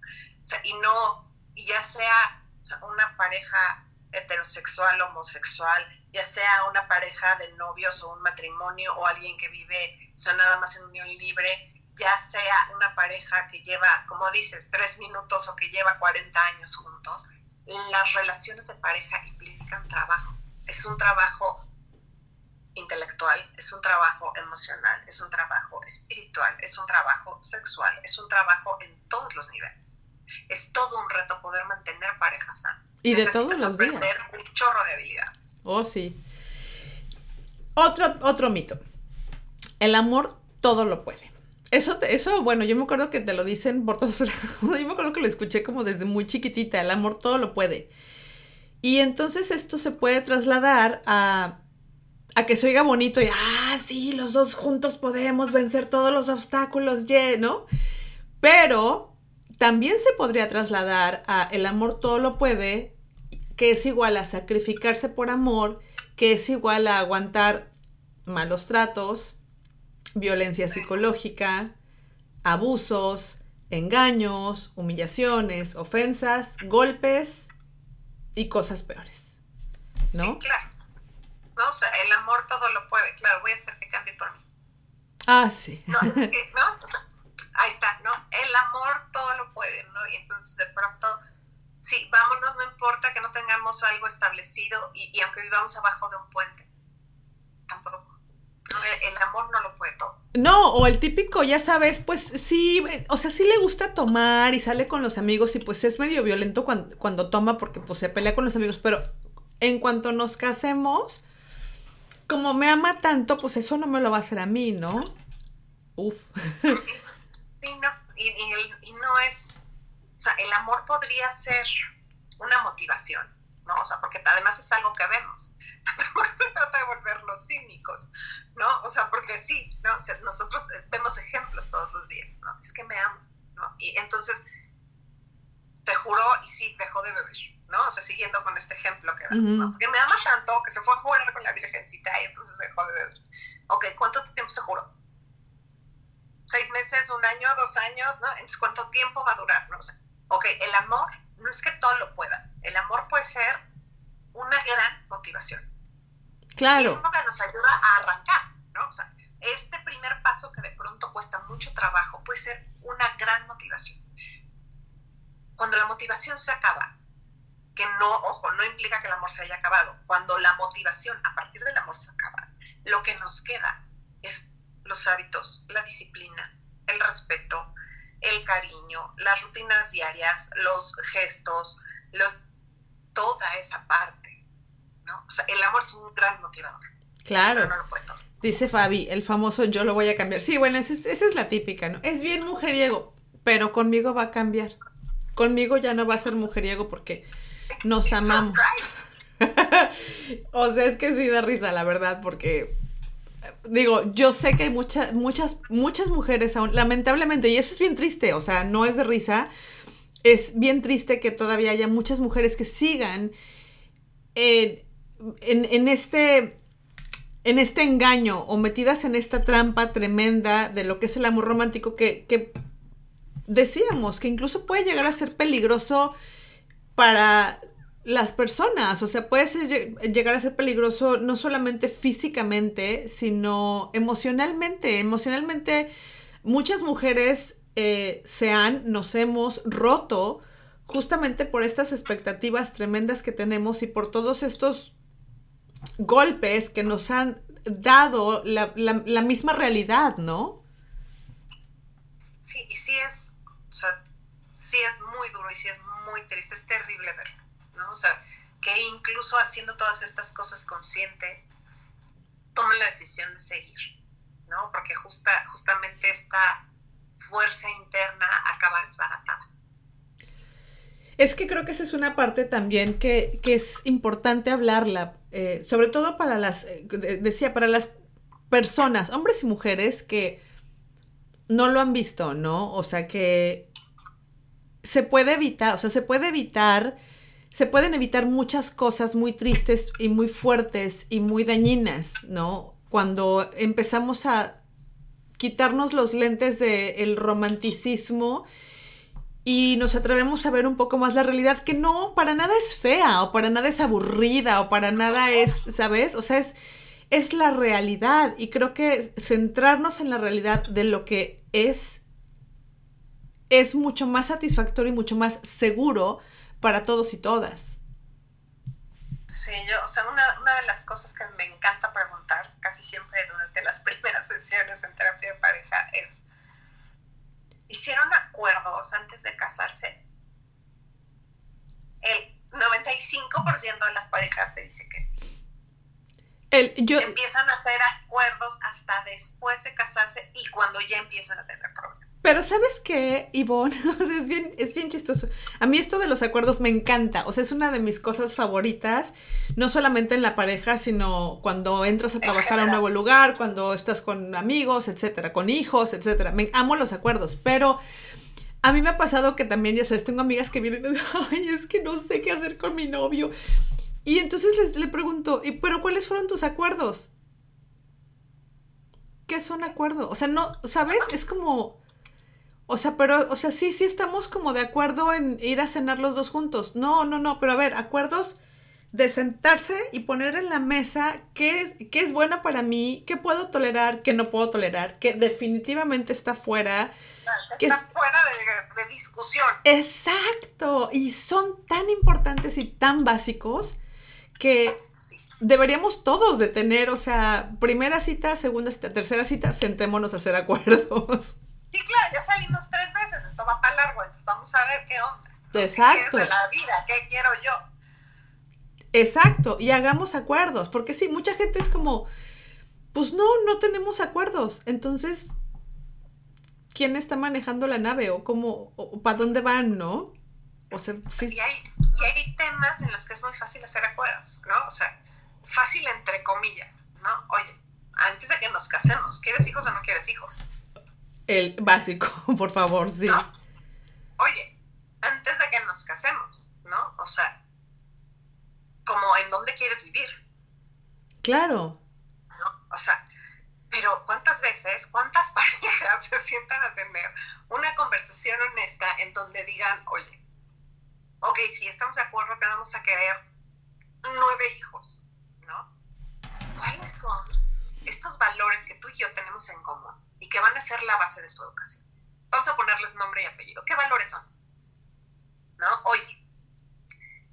O sea, y no, y ya sea, sea una pareja heterosexual, homosexual, ya sea una pareja de novios o un matrimonio o alguien que vive, o sea, nada más en unión libre, ya sea una pareja que lleva, como dices, tres minutos o que lleva 40 años juntos, las relaciones de pareja implican trabajo. Es un trabajo intelectual, es un trabajo emocional, es un trabajo espiritual, es un trabajo sexual, es un trabajo en todos los niveles. Es todo un reto poder mantener parejas sanas. Y de todos los días. un chorro de habilidades. Oh, sí. Otro, otro mito. El amor todo lo puede. Eso, eso, bueno, yo me acuerdo que te lo dicen por todos lados. Yo me acuerdo que lo escuché como desde muy chiquitita. El amor todo lo puede. Y entonces esto se puede trasladar a, a que se oiga bonito y, ah, sí, los dos juntos podemos vencer todos los obstáculos, ¿no? Pero también se podría trasladar a el amor todo lo puede que es igual a sacrificarse por amor, que es igual a aguantar malos tratos, violencia psicológica, abusos, engaños, humillaciones, ofensas, golpes y cosas peores. ¿No? Sí, claro. No, o sea, el amor todo lo puede. Claro, voy a hacer que cambie por mí. Ah, sí. No, es que, ¿no? O sea, ahí está, ¿no? El amor todo lo puede, ¿no? Y entonces de pronto sí, vámonos, no importa que no tengamos algo establecido y, aunque vivamos abajo de un puente, tampoco. el, amor no lo puede todo. No, o el típico, ya sabes, pues sí, o sea, sí le gusta tomar y sale con los amigos y pues es medio violento cuando, cuando toma porque pues se pelea con los amigos, pero en cuanto nos casemos, como me ama tanto, pues eso no me lo va a hacer a mí, ¿no? Uf. Sí, no, y no es sea, el amor podría ser una motivación, ¿no? O sea, porque además es algo que vemos. Tampoco se trata de volvernos cínicos, ¿no? O sea, porque sí, ¿no? O sea, nosotros eh, vemos ejemplos todos los días, ¿no? Es que me amo, ¿no? Y entonces te juró y sí, dejó de beber, ¿no? O sea, siguiendo con este ejemplo que damos, ¿no? Porque me ama tanto que se fue a jugar con la virgencita y entonces dejó de beber. Ok, ¿cuánto tiempo se juró? ¿Seis meses, un año, dos años, ¿no? Entonces, ¿cuánto tiempo va a durar? No o sea, Ok, el amor no es que todo lo pueda. El amor puede ser una gran motivación. Claro. Y es lo que nos ayuda a arrancar, ¿no? O sea, este primer paso que de pronto cuesta mucho trabajo puede ser una gran motivación. Cuando la motivación se acaba, que no, ojo, no implica que el amor se haya acabado. Cuando la motivación a partir del amor se acaba, lo que nos queda es los hábitos, la disciplina, el respeto, el cariño, las rutinas diarias, los gestos, los, toda esa parte. ¿no? O sea, el amor es un gran motivador. Claro. Dice Fabi, el famoso yo lo voy a cambiar. Sí, bueno, esa es, la típica, ¿no? Es bien mujeriego, pero conmigo va a cambiar. Conmigo ya no va a ser mujeriego porque nos amamos. o sea, es que sí da risa, la verdad, porque digo, yo sé que hay muchas, muchas, muchas mujeres aún, lamentablemente, y eso es bien triste, o sea, no es de risa, es bien triste que todavía haya muchas mujeres que sigan en, en, este en este engaño o metidas en esta trampa tremenda de lo que es el amor romántico que, que decíamos que incluso puede llegar a ser peligroso para las personas, o sea, puede llegar a ser peligroso no solamente físicamente, sino emocionalmente. Emocionalmente, muchas mujeres eh, se han, nos hemos roto justamente por estas expectativas tremendas que tenemos y por todos estos golpes que nos han dado la, la misma realidad, ¿no? Sí, y sí es, o sea, sí es muy duro y sí es muy triste, es terrible verlo. O sea, que incluso haciendo todas estas cosas consciente, tomen la decisión de seguir, ¿no? Porque justa, justamente esta fuerza interna acaba desbaratada. Es que creo que esa es una parte también que, es importante hablarla, eh, sobre todo para las, eh, decía, para las personas, hombres y mujeres que no lo han visto, ¿no? O sea, que se puede evitar, o sea, se puede evitar se pueden evitar muchas cosas muy tristes y muy fuertes y muy dañinas, ¿no? Cuando empezamos a quitarnos los lentes del romanticismo y nos atrevemos a ver un poco más la realidad, que no para nada es fea o para nada es aburrida o para nada es, ¿sabes? O sea, es, es la realidad y creo que centrarnos en la realidad de lo que es es mucho más satisfactorio y mucho más seguro para todos y todas. Sí, yo, o sea, una, una, de las cosas que me encanta preguntar casi siempre durante las primeras sesiones en terapia de pareja es, ¿hicieron acuerdos antes de casarse? El 95% de las parejas te dice que el, yo, empiezan a hacer acuerdos hasta después de casarse y cuando ya empiezan a tener problemas. Pero ¿sabes qué, Ivonne? es, bien, es bien chistoso. A mí esto de los acuerdos me encanta. O sea, es una de mis cosas favoritas. No solamente en la pareja, sino cuando entras a trabajar a un nuevo lugar, cuando estás con amigos, etcétera, con hijos, etcétera. Me amo los acuerdos. Pero a mí me ha pasado que también, ya sabes, tengo amigas que vienen y dicen, ay, es que no sé qué hacer con mi novio. Y entonces les, le pregunto, ¿y pero cuáles fueron tus acuerdos? ¿Qué son acuerdos? O sea, no, ¿sabes? Es como o sea, pero, o sea, sí, sí estamos como de acuerdo en ir a cenar los dos juntos. No, no, no, pero a ver, acuerdos de sentarse y poner en la mesa qué, qué es bueno para mí, qué puedo tolerar, qué no puedo tolerar, que definitivamente está fuera. Está fuera de, discusión. Exacto. Y son tan importantes y tan básicos que deberíamos todos de tener, o sea, primera cita, segunda cita, tercera cita, sentémonos a hacer acuerdos. Sí, claro, ya salimos tres veces, esto va para largo, entonces vamos a ver qué onda. Exacto. ¿Qué de la vida? ¿Qué quiero yo? Exacto, y hagamos acuerdos, porque sí, mucha gente es como, pues no, no tenemos acuerdos, entonces, ¿quién está manejando la nave o cómo, o, para dónde van, no? O sea, sí. Y hay, y hay temas en los que es muy fácil hacer acuerdos, ¿no? O sea, fácil entre comillas, ¿no? Oye, antes de que nos casemos, ¿quieres hijos o no quieres hijos? El básico, por favor, sí. Oye, antes de que nos casemos, ¿no? O sea, como en dónde quieres vivir. Claro. ¿No? O sea, pero ¿cuántas veces, cuántas parejas se sientan a tener una conversación honesta en donde digan, oye, ok, sí, estamos de acuerdo que vamos a querer nueve hijos, ¿no? ¿Cuáles son estos valores que tú y yo tenemos en común? Y que van a ser la base de su educación. Vamos a ponerles nombre y apellido. ¿Qué valores son? ¿No? Oye,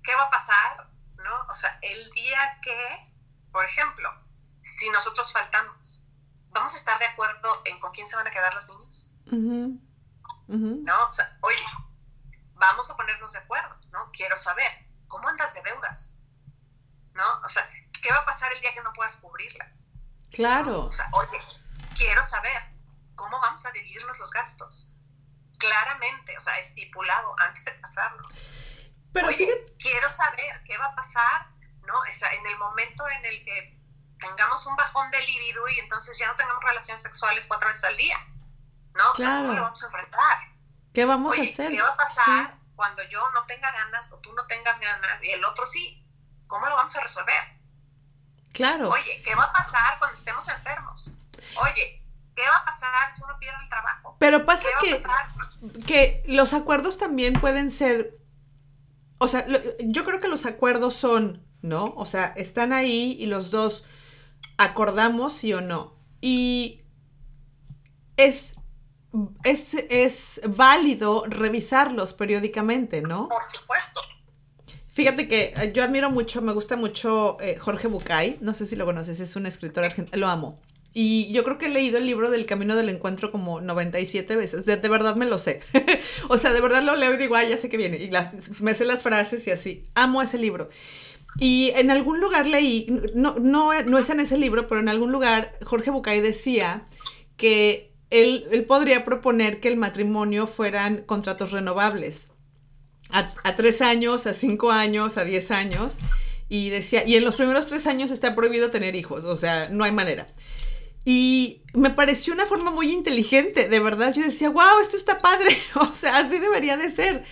¿qué va a pasar? ¿No? O sea, el día que, por ejemplo, si nosotros faltamos, ¿vamos a estar de acuerdo en con quién se van a quedar los niños? ¿No? O sea, oye, vamos a ponernos de acuerdo, ¿no? Quiero saber, ¿cómo andas de deudas? ¿No? O sea, ¿qué va a pasar el día que no puedas cubrirlas? Claro. O sea, oye, quiero saber, ¿cómo vamos a dividirnos los gastos? Claramente, o sea, estipulado antes de casarnos. Pero oye, quiero saber qué va a pasar, ¿no? O sea, en el momento en el que tengamos un bajón de libido y entonces ya no tengamos relaciones sexuales cuatro veces al día, ¿no? O sea, ¿cómo lo vamos a enfrentar? ¿Qué vamos a hacer? ¿Qué va a pasar cuando yo no tenga ganas o tú no tengas ganas y el otro sí? ¿Cómo lo vamos a resolver? Claro. Oye, ¿qué va a pasar cuando estemos enfermos? Oye, ¿qué va a pasar si uno pierde el trabajo? Pero pasa que, que los acuerdos también pueden ser, o sea, yo creo que los acuerdos son, ¿no? O sea, están ahí y los dos acordamos sí o no. Y es, es, es válido revisarlos periódicamente, ¿no? Por supuesto. Fíjate que eh, yo admiro mucho, me gusta mucho eh, Jorge Bucay, no sé si lo conoces, es un escritor argentino, lo amo. Y yo creo que he leído el libro del Camino del Encuentro como 97 veces, de, verdad me lo sé. o sea, de verdad lo leo y digo, ay, ya sé que viene, y me sé las frases y así, amo ese libro. Y en algún lugar leí, no, no, no es en ese libro, pero en algún lugar Jorge Bucay decía que él, él podría proponer que el matrimonio fueran contratos renovables. A, a, tres años, a cinco años, a diez años. Y decía, y en los primeros tres años está prohibido tener hijos, o sea, no hay manera. Y me pareció una forma muy inteligente, de verdad. Yo decía, wow, esto está padre, o sea, así debería de ser.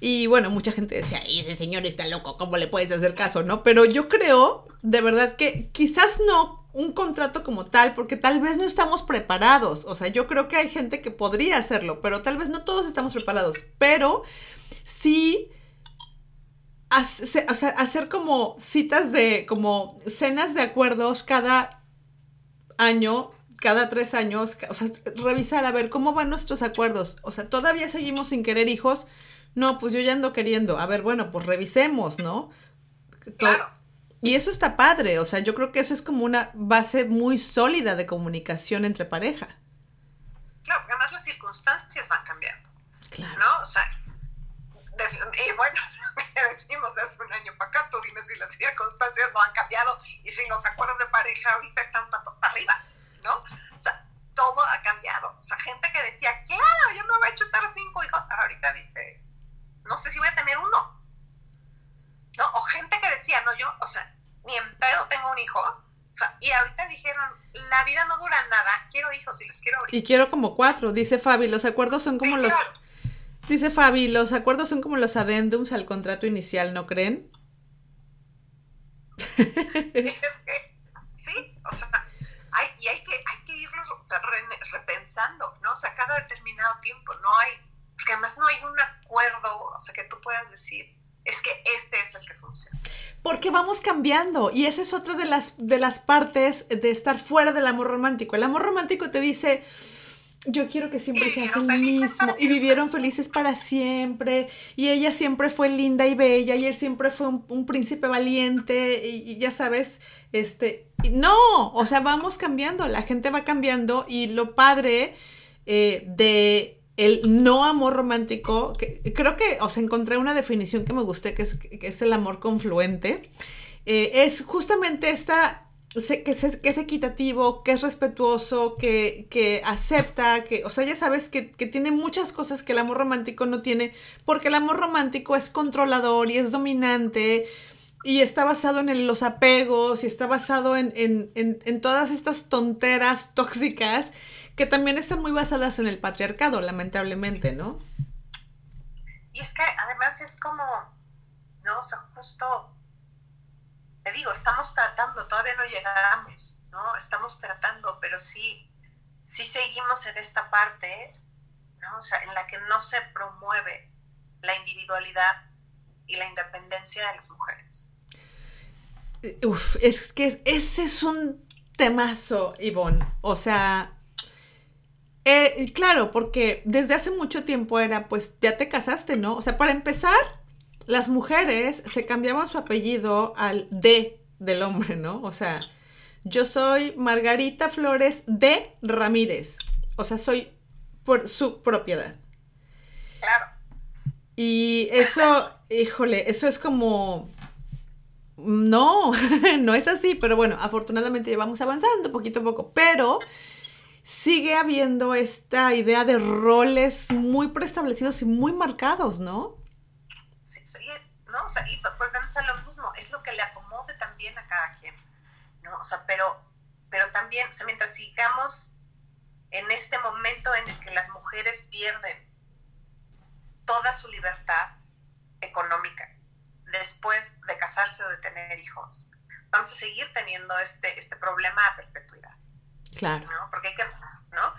Y bueno, mucha gente decía, ese señor está loco, ¿cómo le puedes hacer caso? ¿No? Pero yo creo, de verdad, que quizás no un contrato como tal, porque tal vez no estamos preparados. O sea, yo creo que hay gente que podría hacerlo, pero tal vez no todos estamos preparados. Pero sí, hacer como citas de, como cenas de acuerdos cada año cada tres años, o sea, revisar a ver cómo van nuestros acuerdos. O sea, todavía seguimos sin querer hijos, no, pues yo ya ando queriendo. A ver, bueno, pues revisemos, ¿no? Claro. Y eso está padre, o sea, yo creo que eso es como una base muy sólida de comunicación entre pareja. Claro, porque además las circunstancias van cambiando. Claro. ¿No? O sea, y bueno, que decimos hace un año para acá, tú dime si las circunstancias no han cambiado y si los acuerdos de pareja ahorita están patas para arriba, ¿no? O sea, todo ha cambiado. O sea, gente que decía, claro, yo me voy a chutar cinco hijos, ahorita dice, no sé si voy a tener uno. ¿No? O gente que decía, no, yo, o sea, ni en pedo tengo un hijo. O sea, y ahorita dijeron, la vida no dura nada, quiero hijos y los quiero ahorita. Y quiero como cuatro, dice Fabi, los acuerdos son como los... Dice Fabi, los acuerdos son como los adendums al contrato inicial, ¿no creen? es que, sí, o sea, hay, y hay que, hay que irlos o sea, repensando, ¿no? O sea, cada determinado tiempo, no hay porque además no hay un acuerdo, o sea, que tú puedas decir, es que este es el que funciona. Porque vamos cambiando y esa es otra de las, de las partes de estar fuera del amor romántico. El amor romántico te dice, yo quiero que siempre seas el mismo. Y vivieron felices para siempre. Y ella siempre fue linda y bella. Y él siempre fue un, príncipe valiente. Y, ya sabes, este. No, o sea, vamos cambiando. La gente va cambiando. Y lo padre eh, de el no amor romántico, que, creo que, o sea, encontré una definición que me gusté, que es, que es el amor confluente, eh, es justamente esta, que es, equitativo, que es respetuoso, que, que acepta, que, o sea, ya sabes que, que, tiene muchas cosas que el amor romántico no tiene, porque el amor romántico es controlador y es dominante. Y está basado en los apegos y está basado en, en, en, todas estas tonteras tóxicas que también están muy basadas en el patriarcado, lamentablemente, ¿no? Y es que además es como, ¿no? O justo, digo, estamos tratando, todavía no llegamos, ¿no? Estamos tratando, pero sí, sí seguimos en esta parte, ¿no? O sea, en la que no se promueve la individualidad y la independencia de las mujeres. Uf, es que ese es un temazo, Ivonne. O sea, eh, claro, porque desde hace mucho tiempo era, pues ya te casaste, ¿no? O sea, para empezar, las mujeres se cambiaban su apellido al D del hombre, ¿no? O sea, yo soy Margarita Flores de Ramírez. O sea, soy por su propiedad. Claro. Y eso, híjole, eso es como... No, no es así, pero bueno, afortunadamente llevamos avanzando poquito a poco, pero sigue habiendo esta idea de roles muy preestablecidos y muy marcados, ¿no? O sea, y volvemos a lo mismo, es lo que le acomode también a cada quien, ¿no? O sea, pero, pero también, o sea, mientras sigamos en este momento en el que las mujeres pierden toda su libertad económica después de casarse o de tener hijos, vamos a seguir teniendo este, este problema a perpetuidad. Claro. ¿no? Porque hay que, ¿no?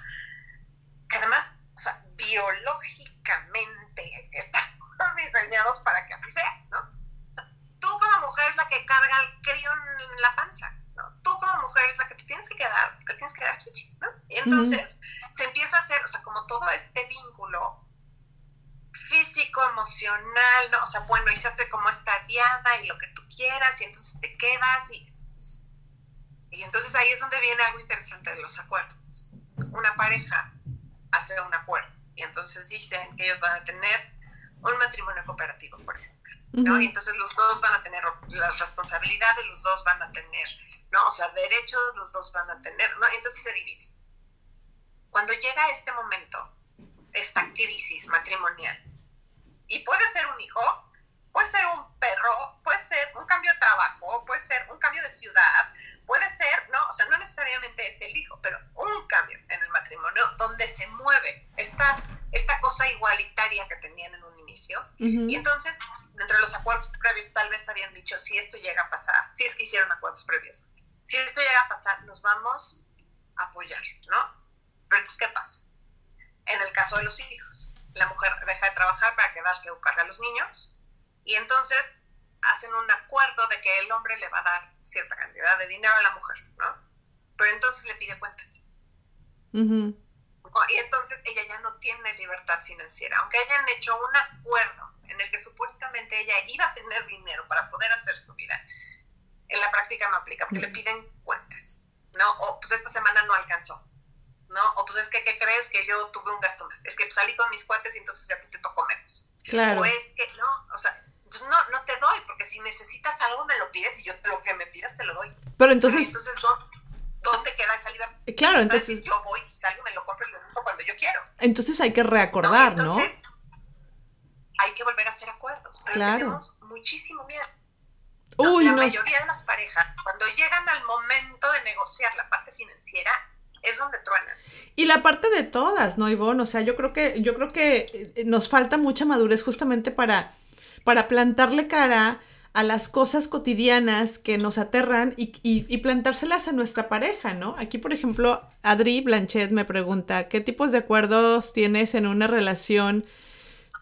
Que además, o sea, biológicamente estamos diseñados para que así sea, ¿no? O sea, tú como mujer es la que carga el crío en la panza, ¿no? Tú como mujer es la que te tienes que quedar, que tienes que dar chichi, ¿no? Y entonces se empieza a hacer, o sea, como todo este vínculo físico, emocional, ¿no? O sea, bueno, y se hace como esta diada y lo que tú quieras, y entonces te quedas y y entonces ahí es donde viene algo interesante de los acuerdos. Una pareja hace un acuerdo y entonces dicen que ellos van a tener un matrimonio cooperativo, por ejemplo. ¿no? Y entonces los dos van a tener las responsabilidades, los dos van a tener, ¿no? O sea, derechos, los dos van a tener, ¿no? Entonces se divide. Cuando llega este momento, esta crisis matrimonial, y puede ser un hijo, puede ser un perro, puede ser un cambio de trabajo, puede ser un cambio de ciudad, puede ser, no, o sea, no necesariamente es el hijo, pero un cambio en el matrimonio donde se mueve esta, esta cosa igualitaria que tenían en un inicio. Y entonces, dentro de los acuerdos previos, tal vez habían dicho, si esto llega a pasar, si es que hicieron acuerdos previos, si esto llega a pasar, nos vamos a apoyar, ¿no? Pero entonces, ¿qué pasa? En el caso de los hijos, la mujer deja de trabajar para quedarse a buscar a los niños y entonces hacen un acuerdo de que el hombre le va a dar cierta cantidad de dinero a la mujer, ¿no? Pero entonces le pide cuentas. Y entonces ella ya no tiene libertad financiera, aunque hayan hecho un acuerdo en el que supuestamente ella iba a tener dinero para poder hacer su vida. En la práctica no aplica, porque le piden cuentas, ¿no? O pues esta semana no alcanzó, ¿no? O pues es que, ¿qué crees? Que yo tuve un gasto más. Es que salí con mis cuates y entonces ya te tocó menos. Claro. O es que, no, o sea, pues no, no te doy, porque si necesitas algo me lo pides y yo lo que me pidas te lo doy. Pero entonces... entonces, ¿dónde queda esa libertad? Eh, claro, entonces... Yo voy, salgo, me lo compro y lo cuando yo quiero. Entonces hay que reacordar, ¿no? Entonces, hay que volver a hacer acuerdos. Pero claro. tenemos muchísimo miedo. Uy, la no. mayoría de las parejas, cuando llegan al momento de negociar la parte financiera, es donde truenan. Y la parte de todas, ¿no, Ivonne? O sea, yo creo que, yo creo que eh, nos falta mucha madurez justamente para para plantarle cara a las cosas cotidianas que nos aterran y, plantárselas a nuestra pareja, ¿no? Aquí, por ejemplo, Adri Blanchet me pregunta, ¿qué tipos de acuerdos tienes en una relación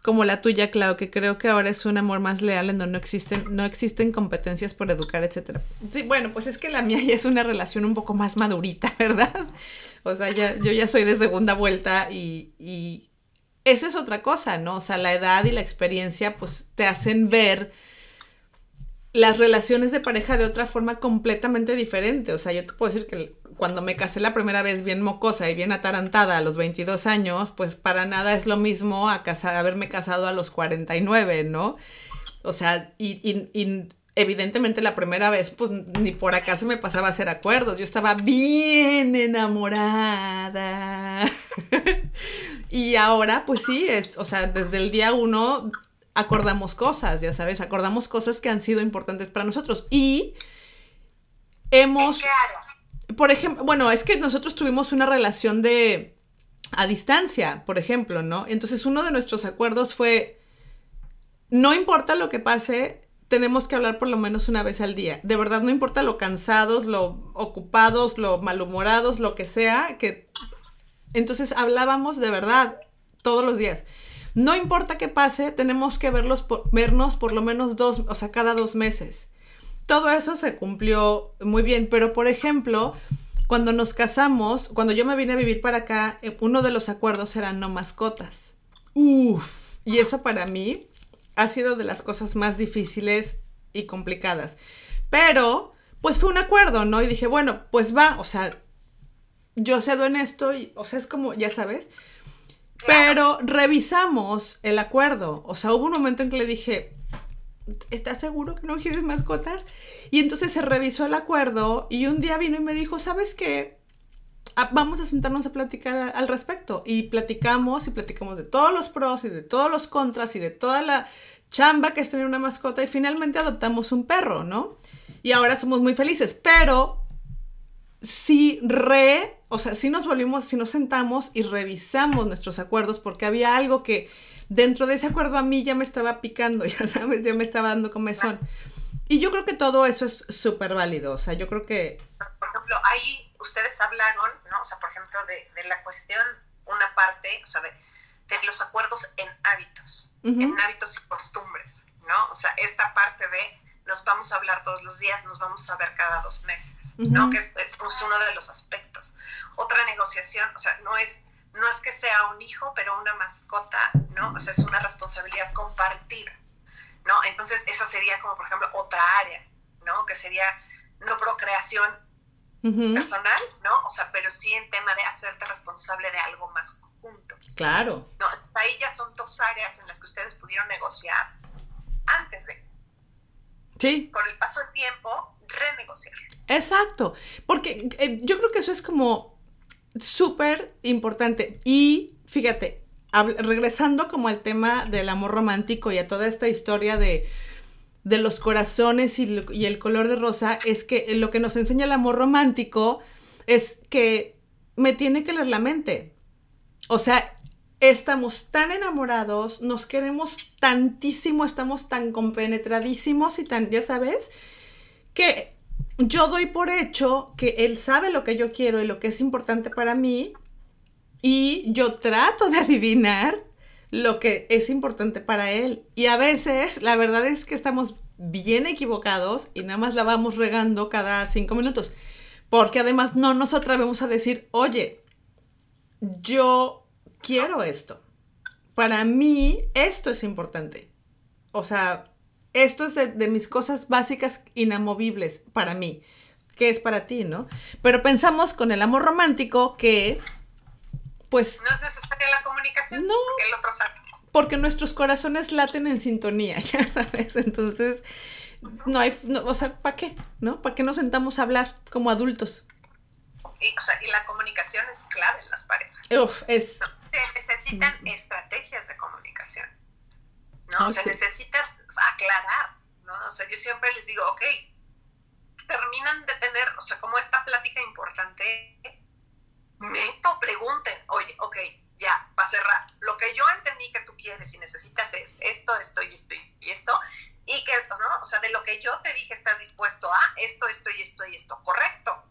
como la tuya, Clau, que creo que ahora es un amor más leal en donde no existen, no existen competencias por educar, etcétera? Sí, bueno, pues es que la mía ya es una relación un poco más madurita, ¿verdad? O sea, ya, yo ya soy de segunda vuelta y, esa es otra cosa, ¿no? O sea, la edad y la experiencia pues te hacen ver las relaciones de pareja de otra forma completamente diferente. O sea, yo te puedo decir que cuando me casé la primera vez bien mocosa y bien atarantada a los 22 años, pues para nada es lo mismo a haberme casado a los 49, ¿no? O sea, y, y evidentemente la primera vez, pues ni por acá se me pasaba a hacer acuerdos. Yo estaba bien enamorada. Y ahora, pues sí, es, o sea, desde el día uno acordamos cosas, ya sabes, acordamos cosas que han sido importantes para nosotros. Y hemos... Por ejemplo, bueno, es que nosotros tuvimos una relación de... a distancia, por ejemplo, ¿no? Entonces uno de nuestros acuerdos fue, no importa lo que pase, tenemos que hablar por lo menos una vez al día. De verdad, no importa lo cansados, lo ocupados, lo malhumorados, lo que sea, que entonces hablábamos de verdad todos los días. No importa qué pase, tenemos que verlos vernos por lo menos dos, o sea, cada dos meses. Todo eso se cumplió muy bien, pero por ejemplo, cuando nos casamos, cuando yo me vine a vivir para acá, eh, uno de los acuerdos era no mascotas. Uf, y eso para mí ha sido de las cosas más difíciles y complicadas. Pero, pues fue un acuerdo, ¿no? Y dije, bueno, pues va, o sea, yo cedo en esto, y, o sea, es como, ya sabes. Pero revisamos el acuerdo. O sea, hubo un momento en que le dije, ¿estás seguro que no quieres mascotas? Y entonces se revisó el acuerdo y un día vino y me dijo, ¿sabes qué? Ah, vamos a sentarnos a platicar al respecto. Y platicamos y platicamos de todos los pros y de todos los contras y de toda la chamba que es tener una mascota y finalmente adoptamos un perro, ¿no? Y ahora somos muy felices, pero si re, o sea, si nos volvimos, si nos sentamos y revisamos nuestros acuerdos porque había algo que dentro de ese acuerdo a mí ya me estaba picando, ya sabes, ya me estaba dando comezón. Y yo creo que todo eso es súper válido, o sea, yo creo que... Por ejemplo, ahí ustedes hablaron, ¿no? O sea, por ejemplo, de, la cuestión, una parte, o sea, de, los acuerdos en hábitos, en hábitos y costumbres, ¿no? O sea, esta parte de nos vamos a hablar todos los días, nos vamos a ver cada dos meses, ¿no? Que es, es, uno de los aspectos. Otra negociación, o sea, no es no es que sea un hijo, pero una mascota, ¿no? O sea, es una responsabilidad compartida, ¿no? Entonces, esa sería como, por ejemplo, otra área, ¿no? Que sería no procreación personal, ¿no? O sea, pero sí en tema de hacerte responsable de algo más juntos. Claro. No, ahí ya son dos áreas en las que ustedes pudieron negociar antes de. Sí. Con el paso del tiempo, renegociar. Exacto, porque eh, yo creo que eso es como súper importante. Y fíjate, regresando como al tema del amor romántico y a toda esta historia de, de los corazones y, y, el color de rosa, es que lo que nos enseña el amor romántico es que me tiene que leer la mente. O sea, estamos tan enamorados, nos queremos tantísimo, estamos tan compenetradísimos y tan, ya sabes, que yo doy por hecho que él sabe lo que yo quiero y lo que es importante para mí y yo trato de adivinar lo que es importante para él. Y a veces la verdad es que estamos bien equivocados y nada más la vamos regando cada cinco minutos. Porque además no nos atrevemos a decir, oye, yo quiero esto. Para mí esto es importante. O sea, esto es de, mis cosas básicas inamovibles para mí, que es para ti, ¿no? Pero pensamos con el amor romántico que, pues... No es necesaria la comunicación. No. Porque el otro sabe. Porque nuestros corazones laten en sintonía, ya sabes. Entonces, no hay, o sea, ¿para qué? ¿No? ¿Para qué nos sentamos a hablar como adultos? Y, o sea, y la comunicación es clave en las parejas. Uf, es... se necesitan estrategias de comunicación. ¿no? o sea, necesitas aclarar, ¿no? O sea, yo siempre les digo, ok, terminan de tener, o sea, como esta plática importante, neto, pregunten, oye, ok, ya, para cerrar, lo que yo entendí que tú quieres y necesitas es esto, esto y esto y esto, y que, ¿no? O sea, de lo que yo te dije estás dispuesto a esto, esto y esto y esto, correcto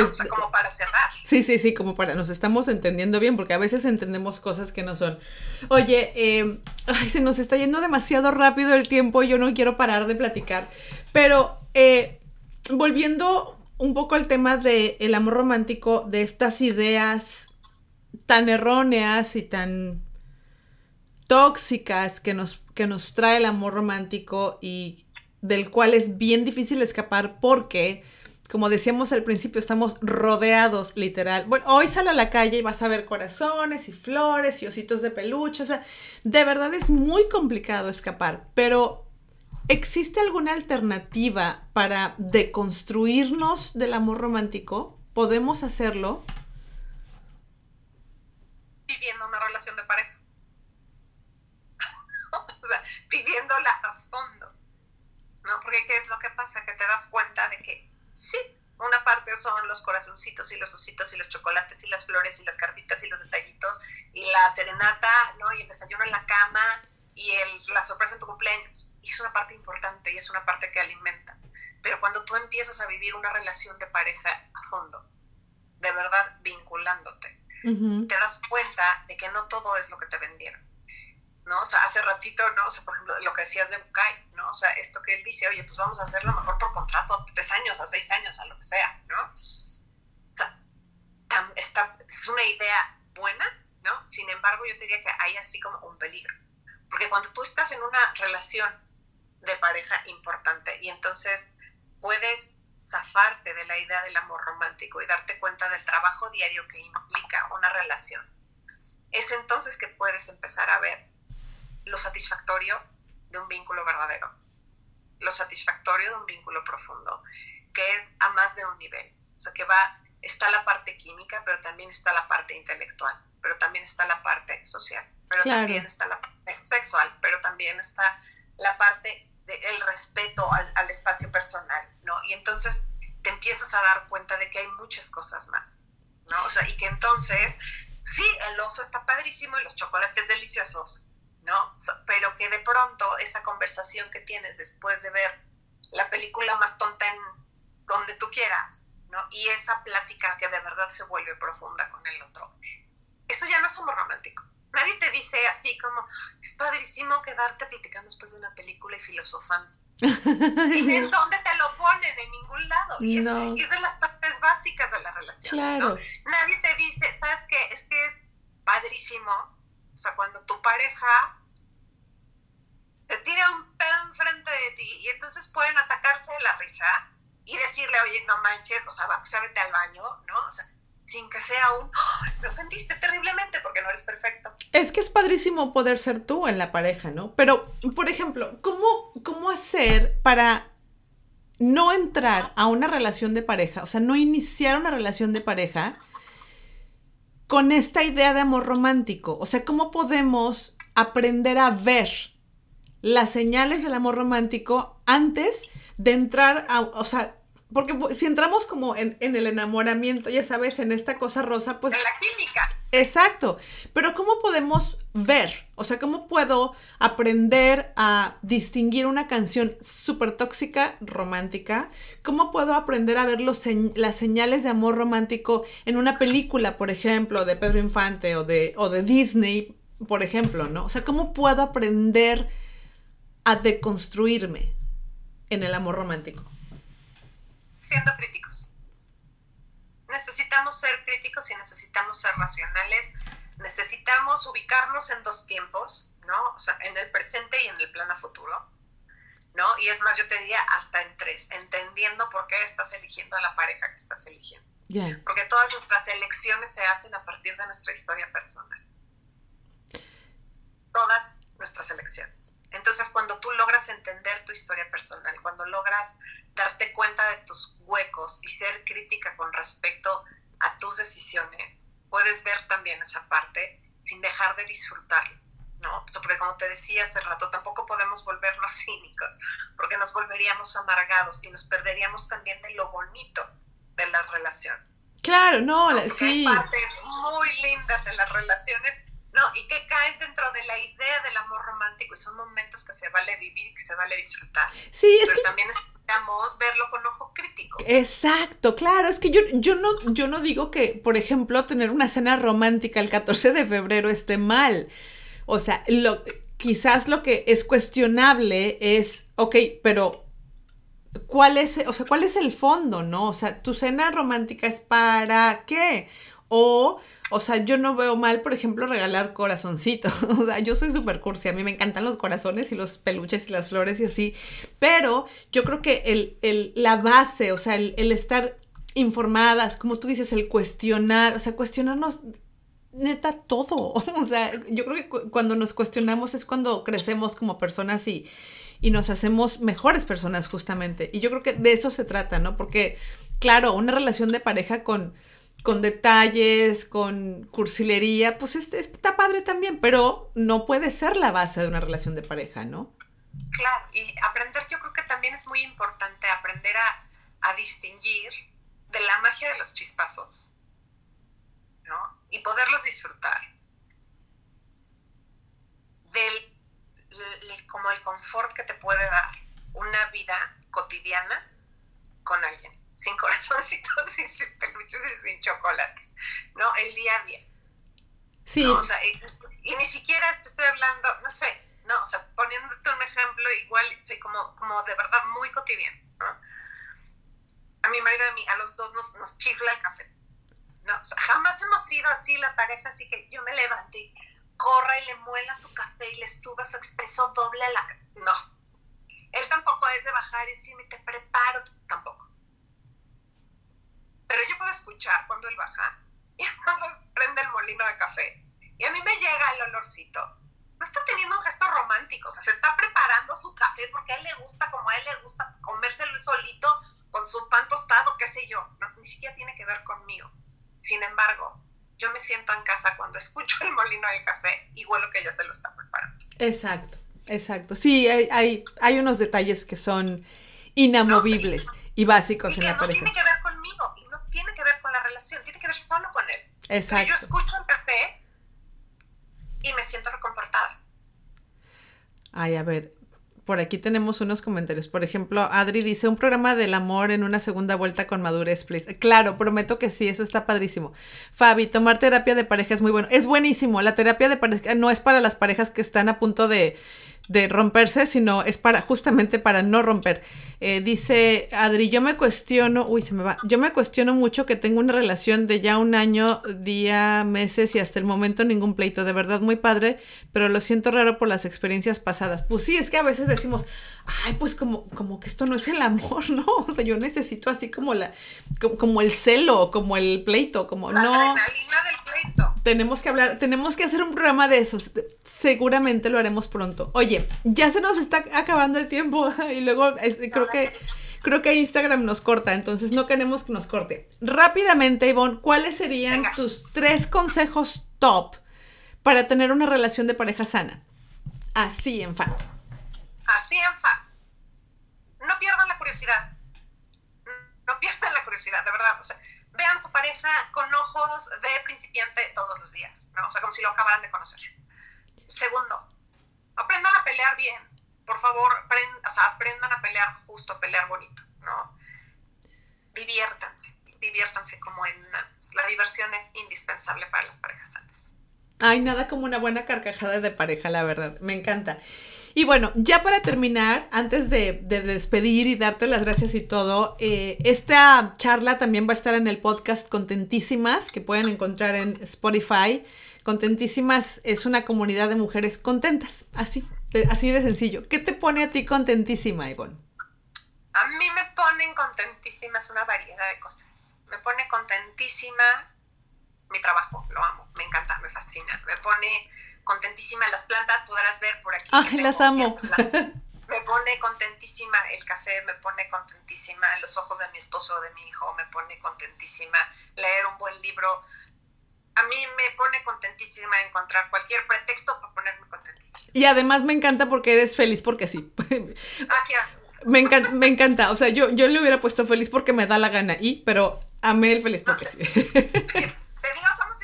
o sea, como para cerrar. Sí, sí, sí, como para, nos estamos entendiendo bien, porque a veces entendemos cosas que no son. Oye, eh, se nos está yendo demasiado rápido el tiempo y yo no quiero parar de platicar. Pero eh, volviendo un poco al tema del el amor romántico, de estas ideas tan erróneas y tan tóxicas que nos, que nos trae el amor romántico y del cual es bien difícil escapar porque como decíamos al principio, estamos rodeados, literal. Bueno, hoy sale a la calle y vas a ver corazones y flores y ositos de peluche. O sea, de verdad es muy complicado escapar. Pero, ¿existe alguna alternativa para deconstruirnos del amor romántico? ¿Podemos hacerlo? Viviendo una relación de pareja. o sea, viviéndola a fondo. ¿No? Porque ¿qué es lo que pasa? Que te das cuenta de que Sí, una parte son los corazoncitos y los ositos y los chocolates y las flores y las cartitas y los detallitos y la serenata, ¿no? Y el desayuno en la cama y el, la sorpresa en tu cumpleaños. Y es una parte importante y es una parte que alimenta. Pero cuando tú empiezas a vivir una relación de pareja a fondo, de verdad vinculándote, te das cuenta de que no todo es lo que te vendieron. ¿No? O hace ratito, ¿no? O sea, por ejemplo, lo que decías de Bukai, ¿no? O sea, esto que él dice, oye, pues vamos a hacerlo mejor por contrato a tres años, a seis años, a lo que sea, ¿no? O sea, es una idea buena, ¿no? Sin embargo, yo te diría que hay así como un peligro, Porque cuando tú estás en una relación de pareja importante y entonces puedes zafarte de la idea del amor romántico y darte cuenta del trabajo diario que implica una relación, es entonces que puedes empezar a ver lo satisfactorio de un vínculo verdadero, lo satisfactorio de un vínculo profundo, que es a más de un nivel. O sea, que va, está la parte química, pero también está la parte intelectual, pero también está la parte social, pero también está la parte sexual, pero también está la parte del respeto al, al, espacio personal, ¿no? Y entonces te empiezas a dar cuenta de que hay muchas cosas más, ¿no? O sea, y que entonces, sí, el oso está padrísimo y los chocolates deliciosos, ¿no? Pero que de pronto esa conversación que tienes después de ver la película más tonta en donde tú quieras, ¿no? Y esa plática que de verdad se vuelve profunda con el otro. Eso ya no es amor romántico. Nadie te dice así como, es padrísimo quedarte platicando después de una película y filosofando. ¿Y en dónde te lo ponen? En ningún lado. Y, es, de las partes básicas de la relación. Claro. Nadie te dice, ¿sabes qué? Es que es padrísimo. O sea, cuando tu pareja te tira un pedo enfrente de ti y entonces pueden atacarse de la risa y decirle, oye, no manches, o sea, vete al baño, ¿no? O sea, sin que sea un, me ofendiste terriblemente porque no eres perfecto. Es que es padrísimo poder ser tú en la pareja, ¿no? Pero, por ejemplo, ¿cómo, cómo hacer para no entrar a una relación de pareja, o sea, no iniciar una relación de pareja con esta idea de amor romántico? O sea, ¿cómo podemos aprender a ver las señales del amor romántico antes de entrar a, o sea, porque si entramos como en, el enamoramiento, ya sabes, en esta cosa rosa, pues... En la química. Exacto. Pero ¿cómo podemos ver? O sea, ¿cómo puedo aprender a distinguir una canción súper tóxica, romántica? ¿Cómo puedo aprender a ver los las señales de amor romántico en una película, por ejemplo, de Pedro Infante o de, o de Disney, por ejemplo, ¿no? O sea, ¿cómo puedo aprender a deconstruirme en el amor romántico? siendo críticos. Necesitamos ser críticos y necesitamos ser racionales. Necesitamos ubicarnos en dos tiempos, ¿no? O sea, en el presente y en el plano futuro, ¿no? Y es más, yo te diría hasta en tres, entendiendo por qué estás eligiendo a la pareja que estás eligiendo. Porque todas nuestras elecciones se hacen a partir de nuestra historia personal. Todas nuestras elecciones. Entonces, cuando tú logras entender tu historia personal, cuando logras darte cuenta de tus huecos y ser crítica con respecto a tus decisiones, puedes ver también esa parte sin dejar de disfrutarlo, ¿no? porque como te decía hace rato, tampoco podemos volvernos cínicos, porque nos volveríamos amargados y nos perderíamos también de lo bonito de la relación. Claro, no, sí. Hay partes muy lindas en las relaciones no, y que caen dentro de la idea del amor romántico y son momentos que se vale vivir y que se vale disfrutar. Sí, es Pero también necesitamos verlo con ojo crítico. Exacto, claro, es que yo, yo, no, yo no digo que, por ejemplo, tener una cena romántica el 14 de febrero esté mal. O sea, lo, quizás lo que es cuestionable es, ok, pero ¿cuál es, o sea, cuál es el fondo, no? O sea, tu cena romántica es para qué? O, o sea, yo no veo mal, por ejemplo, regalar corazoncitos. O sea, yo soy súper cursi, a mí me encantan los corazones y los peluches y las flores y así. Pero yo creo que el, el, la base, o sea, el, estar informadas, como tú dices, el cuestionar, o sea, cuestionarnos neta todo. O sea, yo creo que cuando nos cuestionamos es cuando crecemos como personas y, y nos hacemos mejores personas justamente. Y yo creo que de eso se trata, ¿no? Porque, claro, una relación de pareja con con detalles, con cursilería, pues está padre también, pero no puede ser la base de una relación de pareja, ¿no? Claro, y aprender yo creo que también es muy importante aprender a, distinguir de la magia de los chispazos, ¿no? Y poderlos disfrutar. Del, como el confort que te puede dar una vida cotidiana con alguien sin corazoncitos y sin peluches y sin chocolates, ¿no? El día a día. Sí. O sea, y, ni siquiera te estoy hablando, no sé, ¿no? O sea, poniéndote un ejemplo, igual soy como, como de verdad muy cotidiano, ¿no? A mi marido y a mí, a los dos nos, nos chifla el café. No, o sea, jamás hemos sido así la pareja, así que yo me levanté, corra y le muela su café y le suba su expreso doble a la... No. Él tampoco es de bajar y decirme, te preparo, tampoco. Pero yo puedo escuchar cuando él baja y entonces prende el molino de café y a mí me llega el olorcito. No está teniendo un gesto romántico, o sea, se está preparando su café porque a él le gusta, como a él le gusta comérselo solito con su pan tostado, qué sé yo. No, ni siquiera tiene que ver conmigo. Sin embargo, yo me siento en casa cuando escucho el molino de café y huelo que ella se lo está preparando. Exacto, exacto. Sí, hay, hay, hay unos detalles que son inamovibles y básicos y en la no pareja. tiene que ver conmigo y no tiene que ver con la relación, tiene que ver solo con él. Exacto. Pero yo escucho el café y me siento reconfortada. Ay, a ver, por aquí tenemos unos comentarios. Por ejemplo, Adri dice, un programa del amor en una segunda vuelta con madurez, please. Claro, prometo que sí, eso está padrísimo. Fabi, tomar terapia de pareja es muy bueno. Es buenísimo. La terapia de pareja no es para las parejas que están a punto de, de romperse, sino es para justamente para no romper. Eh, dice Adri, yo me cuestiono, uy, se me va, yo me cuestiono mucho que tengo una relación de ya un año, día, meses y hasta el momento ningún pleito. De verdad, muy padre, pero lo siento raro por las experiencias pasadas. Pues sí, es que a veces decimos, ay, pues como, como que esto no es el amor, ¿no? O sea, yo necesito así como la, como, como el celo, como el pleito, como no. Tenemos que hablar, tenemos que hacer un programa de esos. Seguramente lo haremos pronto. Oye, ya se nos está acabando el tiempo y luego es- creo que creo que Instagram nos corta, entonces no queremos que nos corte. Rápidamente, Ivonne, ¿cuáles serían Venga. tus tres consejos top para tener una relación de pareja sana? Así en fa. Así en fa. No pierdan la curiosidad. No pierdan la curiosidad, de verdad. O sea, vean su pareja con ojos de principiante todos los días, ¿no? O sea, como si lo acabaran de conocer. Segundo, aprendan a pelear bien. Por favor, o sea, aprendan a pelear justo, pelear bonito, ¿no? Diviértanse, diviértanse como en. La diversión es indispensable para las parejas sanas. Ay, nada como una buena carcajada de pareja, la verdad. Me encanta. Y bueno, ya para terminar, antes de, de despedir y darte las gracias y todo, eh, esta charla también va a estar en el podcast Contentísimas, que pueden encontrar en Spotify. Contentísimas es una comunidad de mujeres contentas, así, así de sencillo. ¿Qué te pone a ti contentísima, Ivonne? A mí me ponen contentísimas una variedad de cosas. Me pone contentísima mi trabajo, lo amo, me encanta, me fascina. Me pone contentísima las plantas, podrás ver por aquí. Ay, las amo. Me pone contentísima el café, me pone contentísima los ojos de mi esposo o de mi hijo, me pone contentísima leer un buen libro. A mí me pone contentísima encontrar cualquier pretexto para ponerme contentísima. Y además me encanta porque eres feliz porque sí. Me encanta, me encanta. O sea, yo, yo le hubiera puesto feliz porque me da la gana y, pero amé el feliz porque sí. Te digo cómo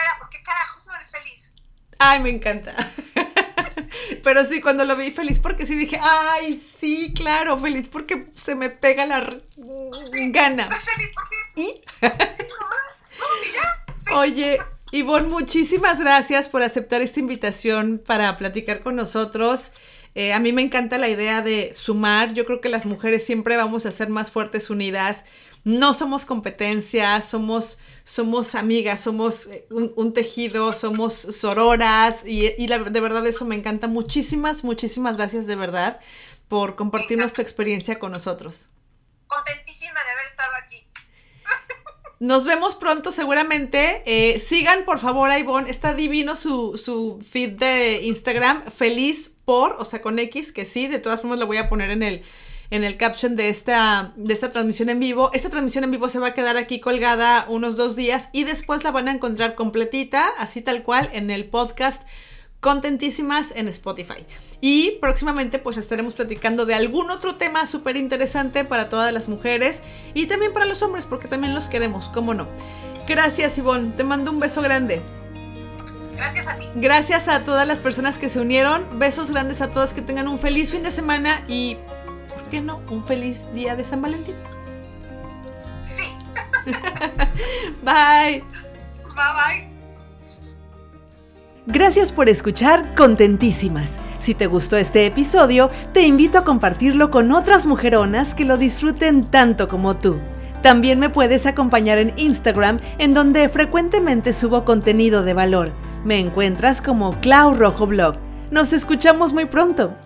era, ¿por qué carajos no eres feliz? Ay, me encanta. Pero sí, cuando lo vi feliz porque sí dije, ay, sí, claro, feliz porque se me pega la gana. Estoy feliz porque Y, no. Sí. oye, Ivonne, muchísimas gracias por aceptar esta invitación para platicar con nosotros. Eh, a mí me encanta la idea de sumar. Yo creo que las mujeres siempre vamos a ser más fuertes unidas. No somos competencia, somos, somos amigas, somos eh, un, un tejido, somos sororas y, y la- de verdad eso me encanta. Muchísimas, muchísimas gracias de verdad por compartirnos tu experiencia con nosotros. Contentísima de haber estado aquí. Nos vemos pronto seguramente. Eh, sigan por favor a Ivonne. Está divino su, su feed de Instagram. Feliz por, o sea, con X, que sí. De todas formas lo voy a poner en el, en el caption de esta, de esta transmisión en vivo. Esta transmisión en vivo se va a quedar aquí colgada unos dos días y después la van a encontrar completita, así tal cual, en el podcast Contentísimas en Spotify. Y próximamente pues estaremos platicando de algún otro tema súper interesante para todas las mujeres y también para los hombres, porque también los queremos, ¿cómo no? Gracias Ivonne, te mando un beso grande. Gracias a ti. Gracias a todas las personas que se unieron, besos grandes a todas, que tengan un feliz fin de semana y, ¿por qué no? Un feliz día de San Valentín. Sí. Bye. Bye bye. Gracias por escuchar Contentísimas. Si te gustó este episodio, te invito a compartirlo con otras mujeronas que lo disfruten tanto como tú. También me puedes acompañar en Instagram, en donde frecuentemente subo contenido de valor. Me encuentras como Clau Rojo Blog. Nos escuchamos muy pronto.